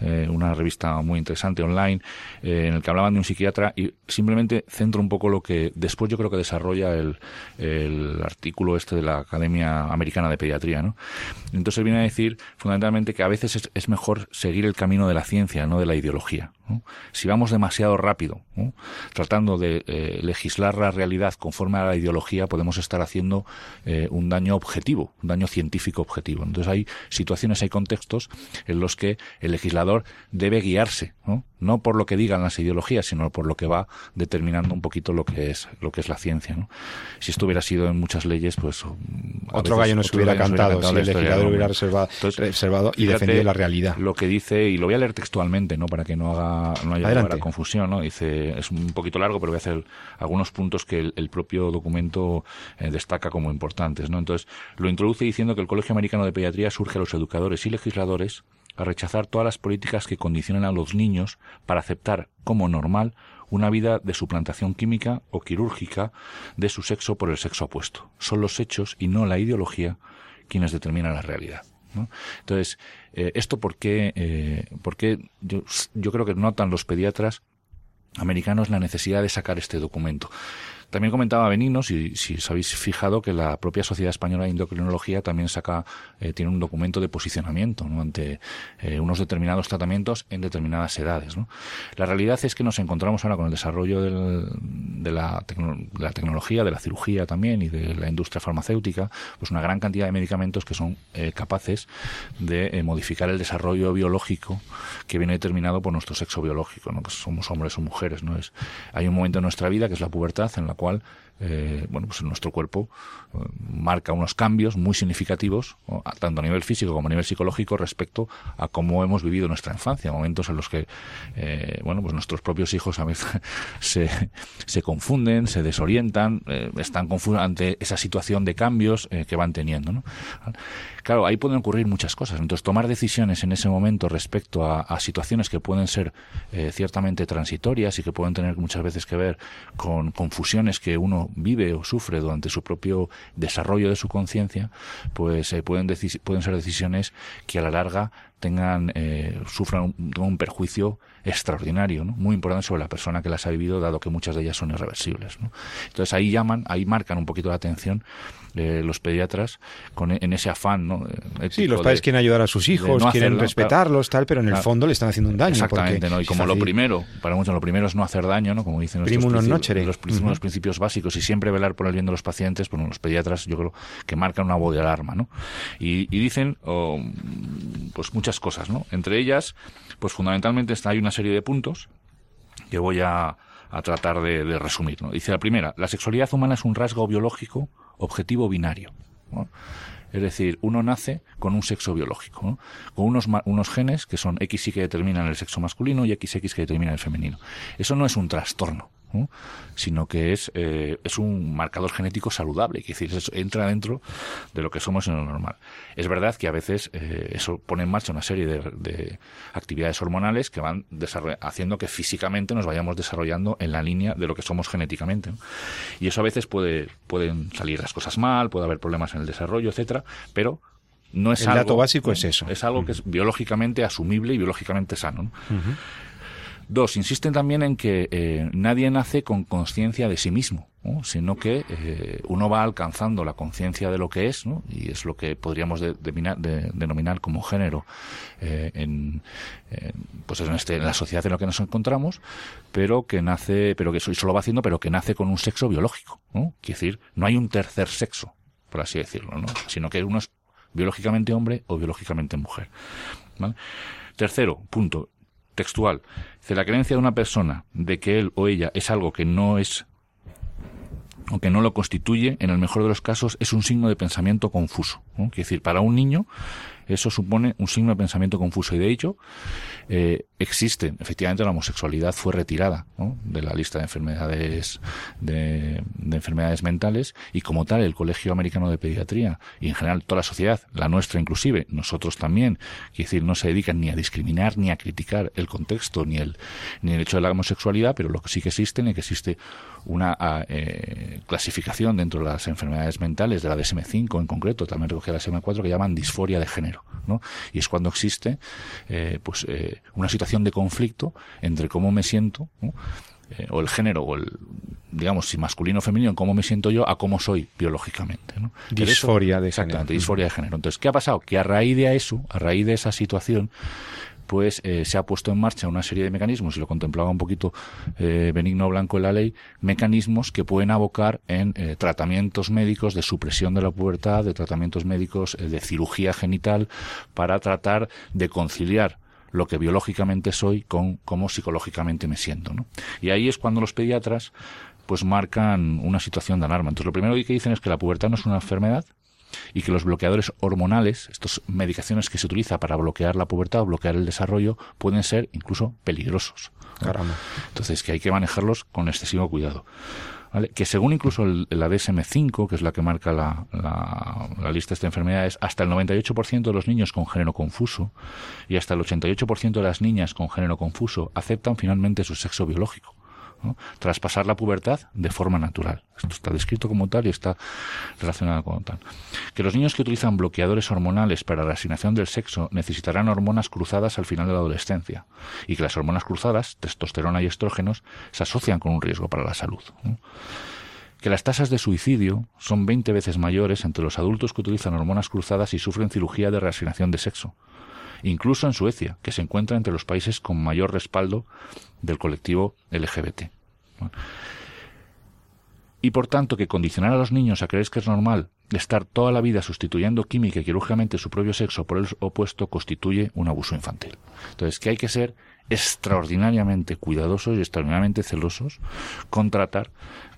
eh, una revista muy interesante online, eh, en el que hablaban de un psiquiatra y simplemente centra un poco lo que después yo creo que desarrolla el, el artículo este de la Academia Americana de Pediatría, ¿no? Entonces viene a decir fundamentalmente que a veces es, es mejor seguir el camino de la ciencia, no de la ideología. Si vamos demasiado rápido, tratando de eh, legislar la realidad conforme a la ideología, podemos estar haciendo eh, un daño objetivo, un daño científico objetivo. Entonces hay situaciones, hay contextos en los que el legislador debe guiarse, ¿no? no por lo que digan las ideologías, sino por lo que va determinando un poquito lo que es lo que es la ciencia. ¿no? Si esto hubiera sido en muchas leyes, pues otro gallo no se hubiera cantado, si el legislador hubiera reservado, y defendido la realidad. Lo que dice y lo voy a leer textualmente, no para que no haga no haya confusión, ¿no? Dice es un poquito largo, pero voy a hacer algunos puntos que el, propio documento eh, destaca como importantes, ¿no? Entonces lo introduce diciendo que el Colegio Americano de Pediatría surge a los educadores y legisladores a rechazar todas las políticas que condicionan a los niños para aceptar como normal una vida de suplantación química o quirúrgica de su sexo por el sexo opuesto. Son los hechos y no la ideología quienes determinan la realidad. Entonces, eh, ¿esto por qué? Eh, porque yo, yo creo que notan los pediatras americanos la necesidad de sacar este documento. También comentaba Benigno, si, os habéis fijado, que la propia Sociedad Española de Endocrinología también saca, eh, tiene un documento de posicionamiento ante eh, unos determinados tratamientos en determinadas edades. La realidad es que nos encontramos ahora con el desarrollo de, la tecnología, de la cirugía también y de la industria farmacéutica, pues una gran cantidad de medicamentos que son eh, capaces de modificar el desarrollo biológico que viene determinado por nuestro sexo biológico, ¿no? Pues somos hombres o mujeres, ¿no? Es, hay un momento en nuestra vida que es la pubertad en la cual eh, bueno, pues nuestro cuerpo eh, marca unos cambios muy significativos, tanto a nivel físico como a nivel psicológico, respecto a cómo hemos vivido nuestra infancia, momentos en los que, eh, bueno, pues nuestros propios hijos a veces se, se confunden, se desorientan, están confundidos ante esa situación de cambios que van teniendo, ¿no? Claro, ahí pueden ocurrir muchas cosas. Entonces, tomar decisiones en ese momento respecto a, situaciones que pueden ser ciertamente transitorias y que pueden tener muchas veces que ver con confusiones que uno vive o sufre durante su propio desarrollo de su conciencia, pues eh, pueden, pueden ser decisiones que a la larga tengan eh, sufran un, perjuicio extraordinario, ¿no? muy importante sobre la persona que las ha vivido, dado que muchas de ellas son irreversibles. ¿no? Entonces ahí llaman, ahí marcan un poquito la atención eh, los pediatras con, en ese afán. ¿no? sí, los padres quieren ayudar a sus hijos, quieren respetarlos, tal, pero en el fondo le están haciendo un daño. Exactamente, ¿no? y como lo primero, para muchos lo primero es no hacer daño, ¿no? como dicen nuestros los, los, principios básicos y siempre velar por el bien de los pacientes, bueno, los pediatras yo creo que marcan una voz de alarma. ¿no? Y, dicen pues muchas cosas, ¿no? Entre ellas, pues fundamentalmente hay una serie de puntos que voy a, tratar de, resumir. ¿no? Dice la primera, la sexualidad humana es un rasgo biológico objetivo binario. Es decir, uno nace con un sexo biológico, con unos, unos genes que son XY que determinan el sexo masculino y XX que determinan el femenino. Eso no es un trastorno sino que es, eh, es un marcador genético saludable, que decir, entra dentro de lo que somos en lo normal. Es verdad que a veces eh, eso pone en marcha una serie de, actividades hormonales que van haciendo que físicamente nos vayamos desarrollando en la línea de lo que somos genéticamente. Y eso a veces puede, pueden salir las cosas mal, puede haber problemas en el desarrollo, etcétera, pero no es el algo. dato básico es eso. Es algo que es biológicamente asumible y biológicamente sano. Dos, insisten también en que eh, nadie nace con conciencia de sí mismo, sino que eh, uno va alcanzando la conciencia de lo que es, ¿no? y es lo que podríamos denominar como género eh, en, pues en, este, en la sociedad en la que nos encontramos, pero que nace, pero que eso va haciendo, pero que nace con un sexo biológico. ¿no? Quiere decir, no hay un tercer sexo, por así decirlo, ¿no? sino que uno es biológicamente hombre o biológicamente mujer. Tercero, punto, textual. Dice, la creencia de una persona de que él o ella es algo que no es o que no lo constituye, en el mejor de los casos, es un signo de pensamiento confuso. ¿no? Quiere decir, para un niño, eso supone un signo de pensamiento confuso. Y de hecho, eh, existe, efectivamente, la homosexualidad fue retirada de la lista de enfermedades, de, enfermedades mentales y como tal, el Colegio Americano de Pediatría y en general toda la sociedad, la nuestra inclusive, nosotros también, quiere decir, no se dedican ni a discriminar ni a criticar el contexto ni el, ni el hecho de la homosexualidad, pero lo que sí que existe es que existe una eh, clasificación dentro de las enfermedades mentales de la DSM-5 en concreto, también recogida la DSM-4, que llaman disforia de género. ¿no? Y es cuando existe eh, pues, eh, una situación de conflicto entre cómo me siento, eh, o el género, o el, digamos, si masculino o femenino, en cómo me siento yo, a cómo soy biológicamente. ¿no? Disforia de género. Exactamente, disforia de género. Entonces, ¿qué ha pasado? Que a raíz de eso, a raíz de esa situación, pues eh, se ha puesto en marcha una serie de mecanismos, y lo contemplaba un poquito eh, Benigno Blanco en la ley, mecanismos que pueden abocar en eh, tratamientos médicos de supresión de la pubertad, de tratamientos médicos de cirugía genital, para tratar de conciliar lo que biológicamente soy con cómo psicológicamente me siento. ¿no? Y ahí es cuando los pediatras pues marcan una situación de alarma. Entonces lo primero que dicen es que la pubertad no es una enfermedad, y que los bloqueadores hormonales, estas medicaciones que se utiliza para bloquear la pubertad o bloquear el desarrollo, pueden ser incluso peligrosos. Caramba. Entonces, que hay que manejarlos con excesivo cuidado. Que según incluso el, la DSM-5, que es la que marca la, la, lista de estas enfermedades, hasta el 98% de los niños con género confuso y hasta el 88% de las niñas con género confuso aceptan finalmente su sexo biológico traspasar la pubertad de forma natural. Esto está descrito como tal y está relacionado con tal. Que los niños que utilizan bloqueadores hormonales para la asignación del sexo necesitarán hormonas cruzadas al final de la adolescencia y que las hormonas cruzadas, testosterona y estrógenos, se asocian con un riesgo para la salud. que las tasas de suicidio son 20 veces mayores entre los adultos que utilizan hormonas cruzadas y sufren cirugía de reasignación de sexo, incluso en Suecia, que se encuentra entre los países con mayor respaldo del colectivo LGBT. Y por tanto que condicionar a los niños a creer que es normal estar toda la vida sustituyendo química y quirúrgicamente su propio sexo por el opuesto constituye un abuso infantil. Entonces que hay que ser extraordinariamente cuidadosos y extraordinariamente celosos con tratar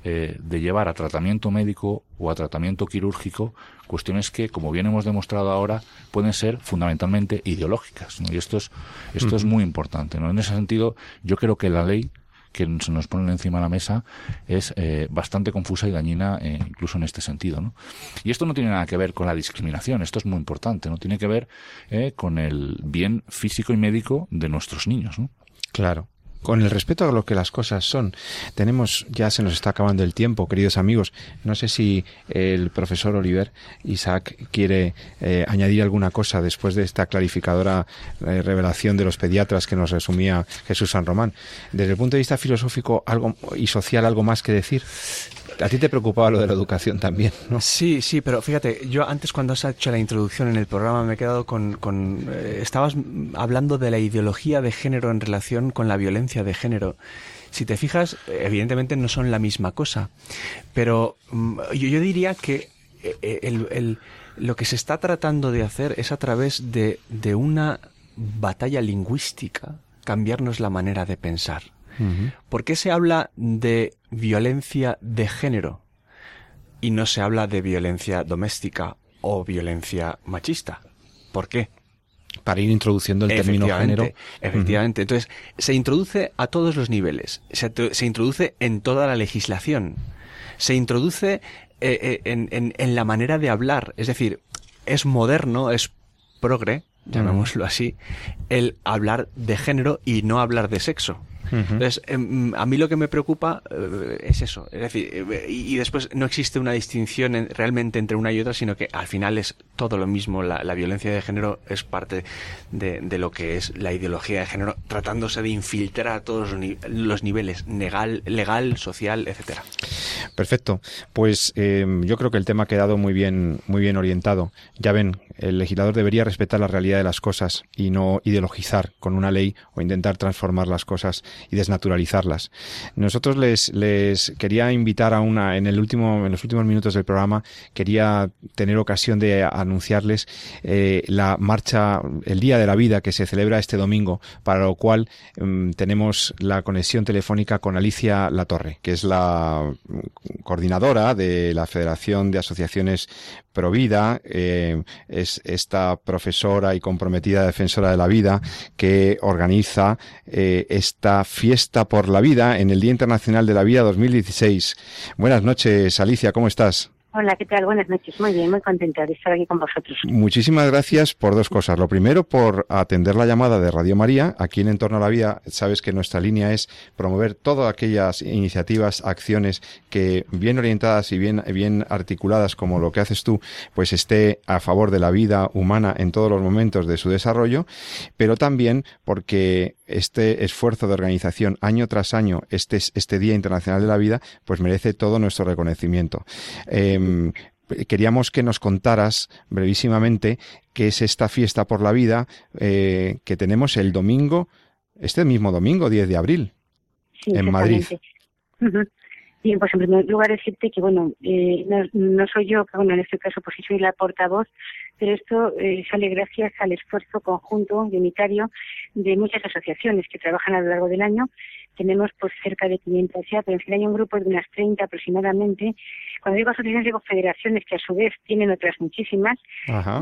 eh, de llevar a tratamiento médico o a tratamiento quirúrgico cuestiones que, como bien hemos demostrado ahora, pueden ser fundamentalmente ideológicas. Y esto es, esto es muy importante. ¿no? En ese sentido, yo creo que la ley que se nos pone encima de la mesa es eh, bastante confusa y dañina eh, incluso en este sentido. ¿no? Y esto no tiene nada que ver con la discriminación, esto es muy importante, no tiene que ver eh, con el bien físico y médico de nuestros niños. ¿no? Claro con el respeto a lo que las cosas son. Tenemos, ya se nos está acabando el tiempo, queridos amigos. No sé si el profesor Oliver Isaac quiere eh, añadir alguna cosa después de esta clarificadora eh, revelación de los pediatras que nos resumía Jesús San Román. Desde el punto de vista filosófico algo y social, algo más que decir. A ti te preocupaba lo de la educación también, ¿no? Sí, sí, pero fíjate, yo antes cuando has hecho la introducción en el programa me he quedado con... con eh, estabas hablando de la ideología de género en relación con la violencia de género. Si te fijas, evidentemente no son la misma cosa, pero mm, yo, diría que eh, eh, lo que se está tratando de hacer es a través de, de una batalla lingüística cambiarnos la manera de pensar. ¿Por qué se habla de violencia de género y no se habla de violencia doméstica o violencia machista? ¿Por qué? Para ir introduciendo el término género. Efectivamente. Entonces, se introduce a todos los niveles. Se, introduce en toda la legislación. Se introduce eh, eh, en, la manera de hablar. Es decir, es moderno, es progre, llamémoslo así, el hablar de género y no hablar de sexo. Entonces, em, a mí lo que me preocupa eh, es eso. Es decir, eh, y, después no existe una distinción realmente entre una y otra, sino que al final es todo lo mismo. La, violencia de género es parte de, lo que es la ideología de género, tratándose de infiltrar a todos los, niveles, legal, legal, social, etcétera. Perfecto. Pues em, yo creo que el tema ha quedado muy bien, muy bien orientado. Ya ven, el legislador debería respetar la realidad de las cosas y no ideologizar con una ley o intentar transformar las cosas y desnaturalizarlas. Nosotros les, les quería invitar a una, en el último, en los últimos minutos del programa, quería tener ocasión de anunciarles eh, la marcha, el Día de la Vida que se celebra este domingo, para lo cual mm, tenemos la conexión telefónica con Alicia Latorre, que es la coordinadora de la Federación de Asociaciones Provida, eh, es esta profesora y comprometida defensora de la vida que organiza eh, esta fiesta por la vida en el Día Internacional de la Vida 2016. Buenas noches, Alicia, ¿cómo estás? Hola, ¿qué tal? Buenas noches. Muy bien, muy contenta de estar aquí con vosotros. Muchísimas gracias por dos cosas. Lo primero, por atender la llamada de Radio María. Aquí en Entorno a la Vida, sabes que nuestra línea es promover todas aquellas iniciativas, acciones que bien orientadas y bien, bien articuladas como lo que haces tú, pues esté a favor de la vida humana en todos los momentos de su desarrollo, pero también porque este esfuerzo de organización año tras año, este, este Día Internacional de la Vida, pues merece todo nuestro reconocimiento. Em, queríamos que nos contaras brevísimamente qué es esta fiesta por la vida eh, que tenemos el domingo, este mismo domingo, 10 de abril, en Madrid. Bien, pues en primer lugar decirte que, bueno, eh, no, soy yo, que bueno, en este caso pues sí soy la portavoz, pero esto eh, sale gracias al esfuerzo conjunto y unitario de muchas asociaciones que trabajan a lo largo del año tenemos pues cerca de 500 ya, pero en fin hay un grupo de unas 30 aproximadamente. Cuando digo asociaciones digo federaciones que a su vez tienen otras muchísimas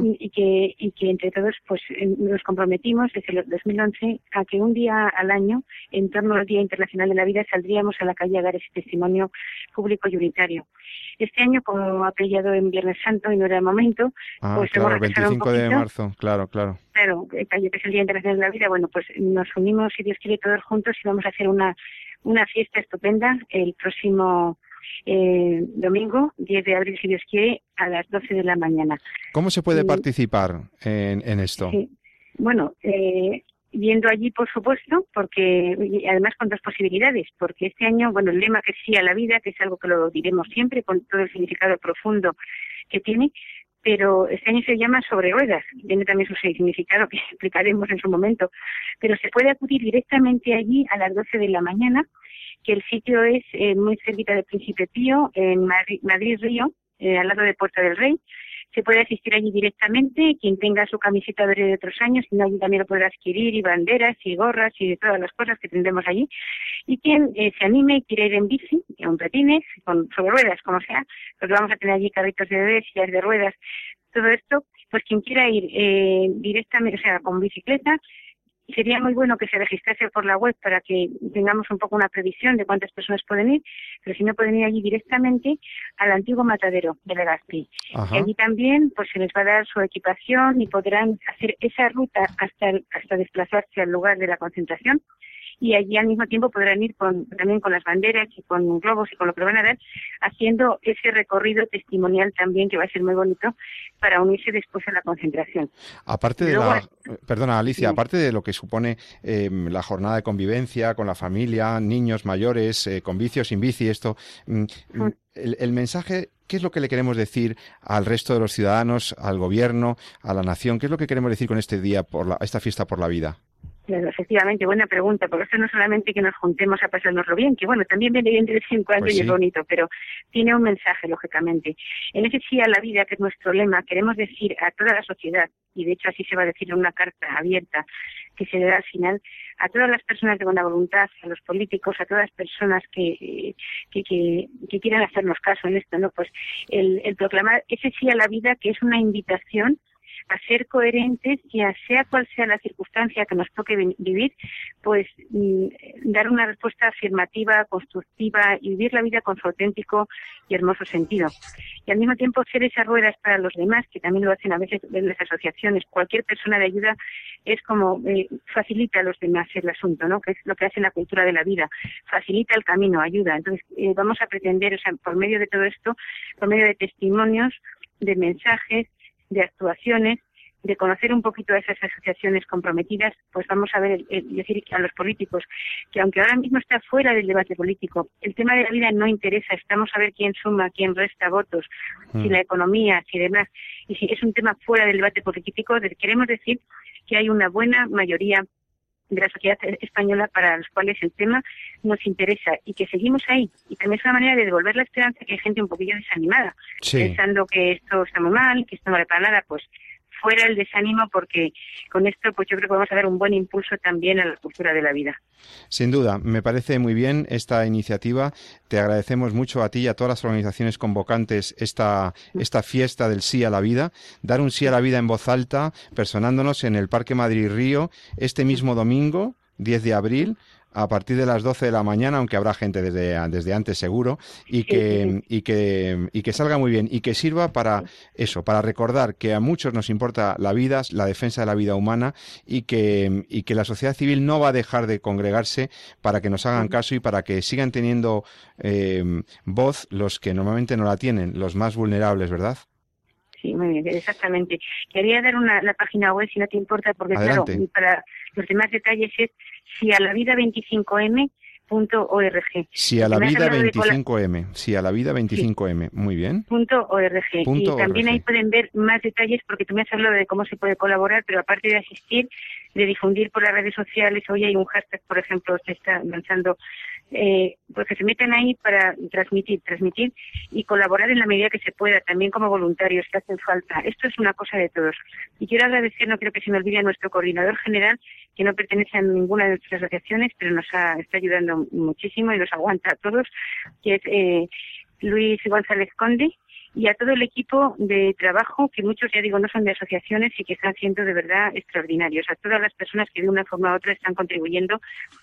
y, que y que entre todos pues nos comprometimos desde el 2011 a que un día al año en torno al Día Internacional de la Vida saldríamos a la calle a dar ese testimonio público y unitario. Este año, como ha pillado en Viernes Santo y no era el momento, ah, pues claro, el 25 de marzo, claro, claro. Claro, que es el Día Internacional de la Vida, bueno, pues nos unimos, si Dios quiere, todos juntos y vamos a hacer una, una fiesta estupenda el próximo eh, domingo, 10 de abril, si Dios quiere, a las 12 de la mañana. ¿Cómo se puede participar en, en esto? Sí. Bueno, eh, viendo allí, por supuesto, porque además con dos posibilidades, porque este año, bueno, el lema que sí a la vida, que es algo que lo diremos siempre con todo el significado profundo que tiene, pero este año se llama sobre ruedas, tiene también su significado que explicaremos en su momento, pero se puede acudir directamente allí a las 12 de la mañana, que el sitio es eh, muy cerquita del Príncipe Pío, en Madrid, Madrid Río, eh, al lado de Puerta del Rey, se puede asistir allí directamente, quien tenga su camiseta verde de otros años, si no, allí también lo podrá adquirir, y banderas, y gorras, y de todas las cosas que tendremos allí. Y quien eh, se anime y quiere ir en bici, en patines, con, sobre ruedas, como sea, pues vamos a tener allí carritos de bebés, sillas de ruedas, todo esto, pues quien quiera ir eh, directamente, o sea, con bicicleta, sería muy bueno que se registrase por la web para que tengamos un poco una previsión de cuántas personas pueden ir, pero si no pueden ir allí directamente al antiguo matadero de Legazpi. Y allí también pues se les va a dar su equipación y podrán hacer esa ruta hasta, hasta desplazarse al lugar de la concentración y allí al mismo tiempo podrán ir con, también con las banderas y con globos y con lo que van a dar, haciendo ese recorrido testimonial también que va a ser muy bonito para unirse después a la concentración. Aparte de la, perdona Alicia, aparte de lo que supone em, la jornada de convivencia con la familia, niños mayores, eh, con vicio, sin bici, esto, mm, el, el mensaje ¿Qué es lo que le queremos decir al resto de los ciudadanos, al gobierno, a la nación? ¿Qué es lo que queremos decir con este día, por la, esta fiesta por la vida? Efectivamente, buena pregunta, porque esto no solamente que nos juntemos a pasárnoslo bien, que bueno, también viene bien de vez en cuando pues y es bonito, pero tiene un mensaje, lógicamente. En ese sí a la vida, que es nuestro lema, queremos decir a toda la sociedad, y de hecho así se va a decir en una carta abierta que se le da al final, a todas las personas de buena voluntad, a los políticos, a todas las personas que, que, que, quieran hacernos caso en esto, ¿no? Pues el, el proclamar ese sí a la vida, que es una invitación a ser coherentes y a sea cual sea la circunstancia que nos toque vivir, pues mm, dar una respuesta afirmativa, constructiva y vivir la vida con su auténtico y hermoso sentido. Y al mismo tiempo ser esas ruedas para los demás, que también lo hacen a veces en las asociaciones. Cualquier persona de ayuda es como eh, facilita a los demás el asunto, ¿no? Que es lo que hace la cultura de la vida. Facilita el camino, ayuda. Entonces, eh, vamos a pretender, o sea, por medio de todo esto, por medio de testimonios, de mensajes, de actuaciones, de conocer un poquito a esas asociaciones comprometidas, pues vamos a ver, decir a los políticos que aunque ahora mismo está fuera del debate político, el tema de la vida no interesa, estamos a ver quién suma, quién resta votos, si mm. la economía, si demás, y si es un tema fuera del debate político, queremos decir que hay una buena mayoría de la sociedad española para los cuales el tema nos interesa y que seguimos ahí. Y también es una manera de devolver la esperanza que hay gente un poquillo desanimada, pensando que esto está muy mal, que esto no vale para nada, pues fuera el desánimo porque con esto pues yo creo que vamos a dar un buen impulso también a la cultura de la vida. Sin duda, me parece muy bien esta iniciativa. Te agradecemos mucho a ti y a todas las organizaciones convocantes esta, esta fiesta del sí a la vida. Dar un sí a la vida en voz alta, personándonos en el Parque Madrid Río este mismo domingo, 10 de abril, a partir de las 12 de la mañana, aunque habrá gente desde, desde antes seguro, y que, y, que, y que salga muy bien y que sirva para eso, para recordar que a muchos nos importa la vida, la defensa de la vida humana y que, y que la sociedad civil no va a dejar de congregarse para que nos hagan caso y para que sigan teniendo eh, voz los que normalmente no la tienen, los más vulnerables, ¿verdad? Sí, muy bien, exactamente. Quería dar una, la página web, si no te importa, porque claro, para los demás detalles es si a la vida 25m Si a la vida 25M, si a la vida 25M, muy bien. Punto .org. y también ahí pueden ver más detalles porque tú me has hablado de cómo se puede colaborar, pero aparte de asistir, de difundir por las redes sociales, hoy hay un hashtag, por ejemplo, se está lanzando eh, pues que se meten ahí para transmitir, transmitir y colaborar en la medida que se pueda, también como voluntarios que hacen falta. Esto es una cosa de todos. Y quiero agradecer, no creo que se me olvide, a nuestro coordinador general, que no pertenece a ninguna de nuestras asociaciones, pero nos está ayudando muchísimo y nos aguanta a todos, que es eh, Luis González Conde, y a todo el equipo de trabajo, que muchos, ya digo, no son de asociaciones y que están siendo de verdad extraordinarios, a todas las personas que de una forma u otra están contribuyendo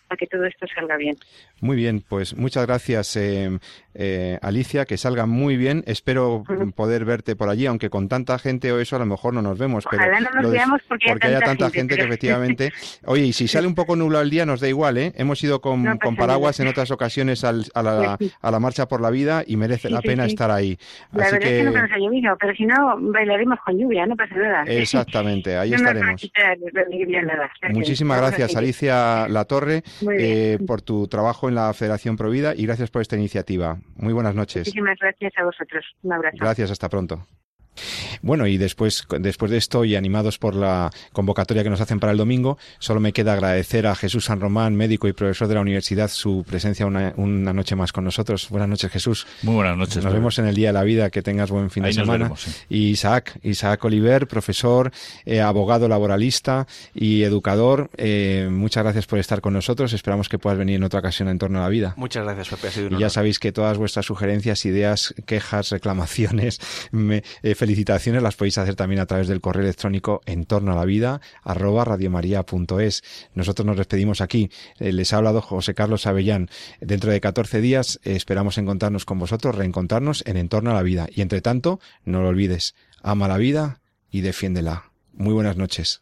a que todo esto salga bien. Muy bien, pues muchas gracias, eh, eh, Alicia, que salga muy bien. Espero poder verte por allí, aunque con tanta gente o eso a lo mejor no nos vemos. Ojalá pero no nos veamos porque, haya tanta, gente, que efectivamente... Oye, y si sale un poco nublado el día nos da igual, ¿eh? Hemos ido con, paraguas en otras ocasiones a, la, a, la, Marcha por la Vida y merece la pena estar ahí. Así que... no nos ha llovido, pero si no, bailaremos con lluvia, no pasa nada. Exactamente, ahí estaremos. Muchísimas gracias, Alicia Latorre, eh, por tu trabajo en la Federación Provida y gracias por esta iniciativa. Muy buenas noches. Muchísimas gracias a vosotros. Un abrazo. Gracias, hasta pronto. Bueno, y después, después de esto y animados por la convocatoria que nos hacen para el domingo, solo me queda agradecer a Jesús San Román, médico y profesor de la universidad, su presencia una, noche más con nosotros. Buenas noches, Jesús. Muy buenas noches. Nos vemos en el Día de la Vida, que tengas buen fin de semana. Y Isaac, Isaac Oliver, profesor, eh, abogado laboralista y educador, eh, muchas gracias por estar con nosotros. Esperamos que puedas venir en otra ocasión en torno a la vida. Muchas gracias, Pepe. y ya sabéis que todas vuestras sugerencias, ideas, quejas, reclamaciones, me, eh, felicitaciones las podéis hacer también a través del correo electrónico en torno a la vida radiomaria.es. Nosotros nos despedimos aquí. Eh, les ha hablado José Carlos Avellán. Dentro de 14 días eh, esperamos encontrarnos con vosotros, reencontrarnos en En torno a la vida. Y entre tanto, no lo olvides, ama la vida y defiéndela. Muy buenas noches.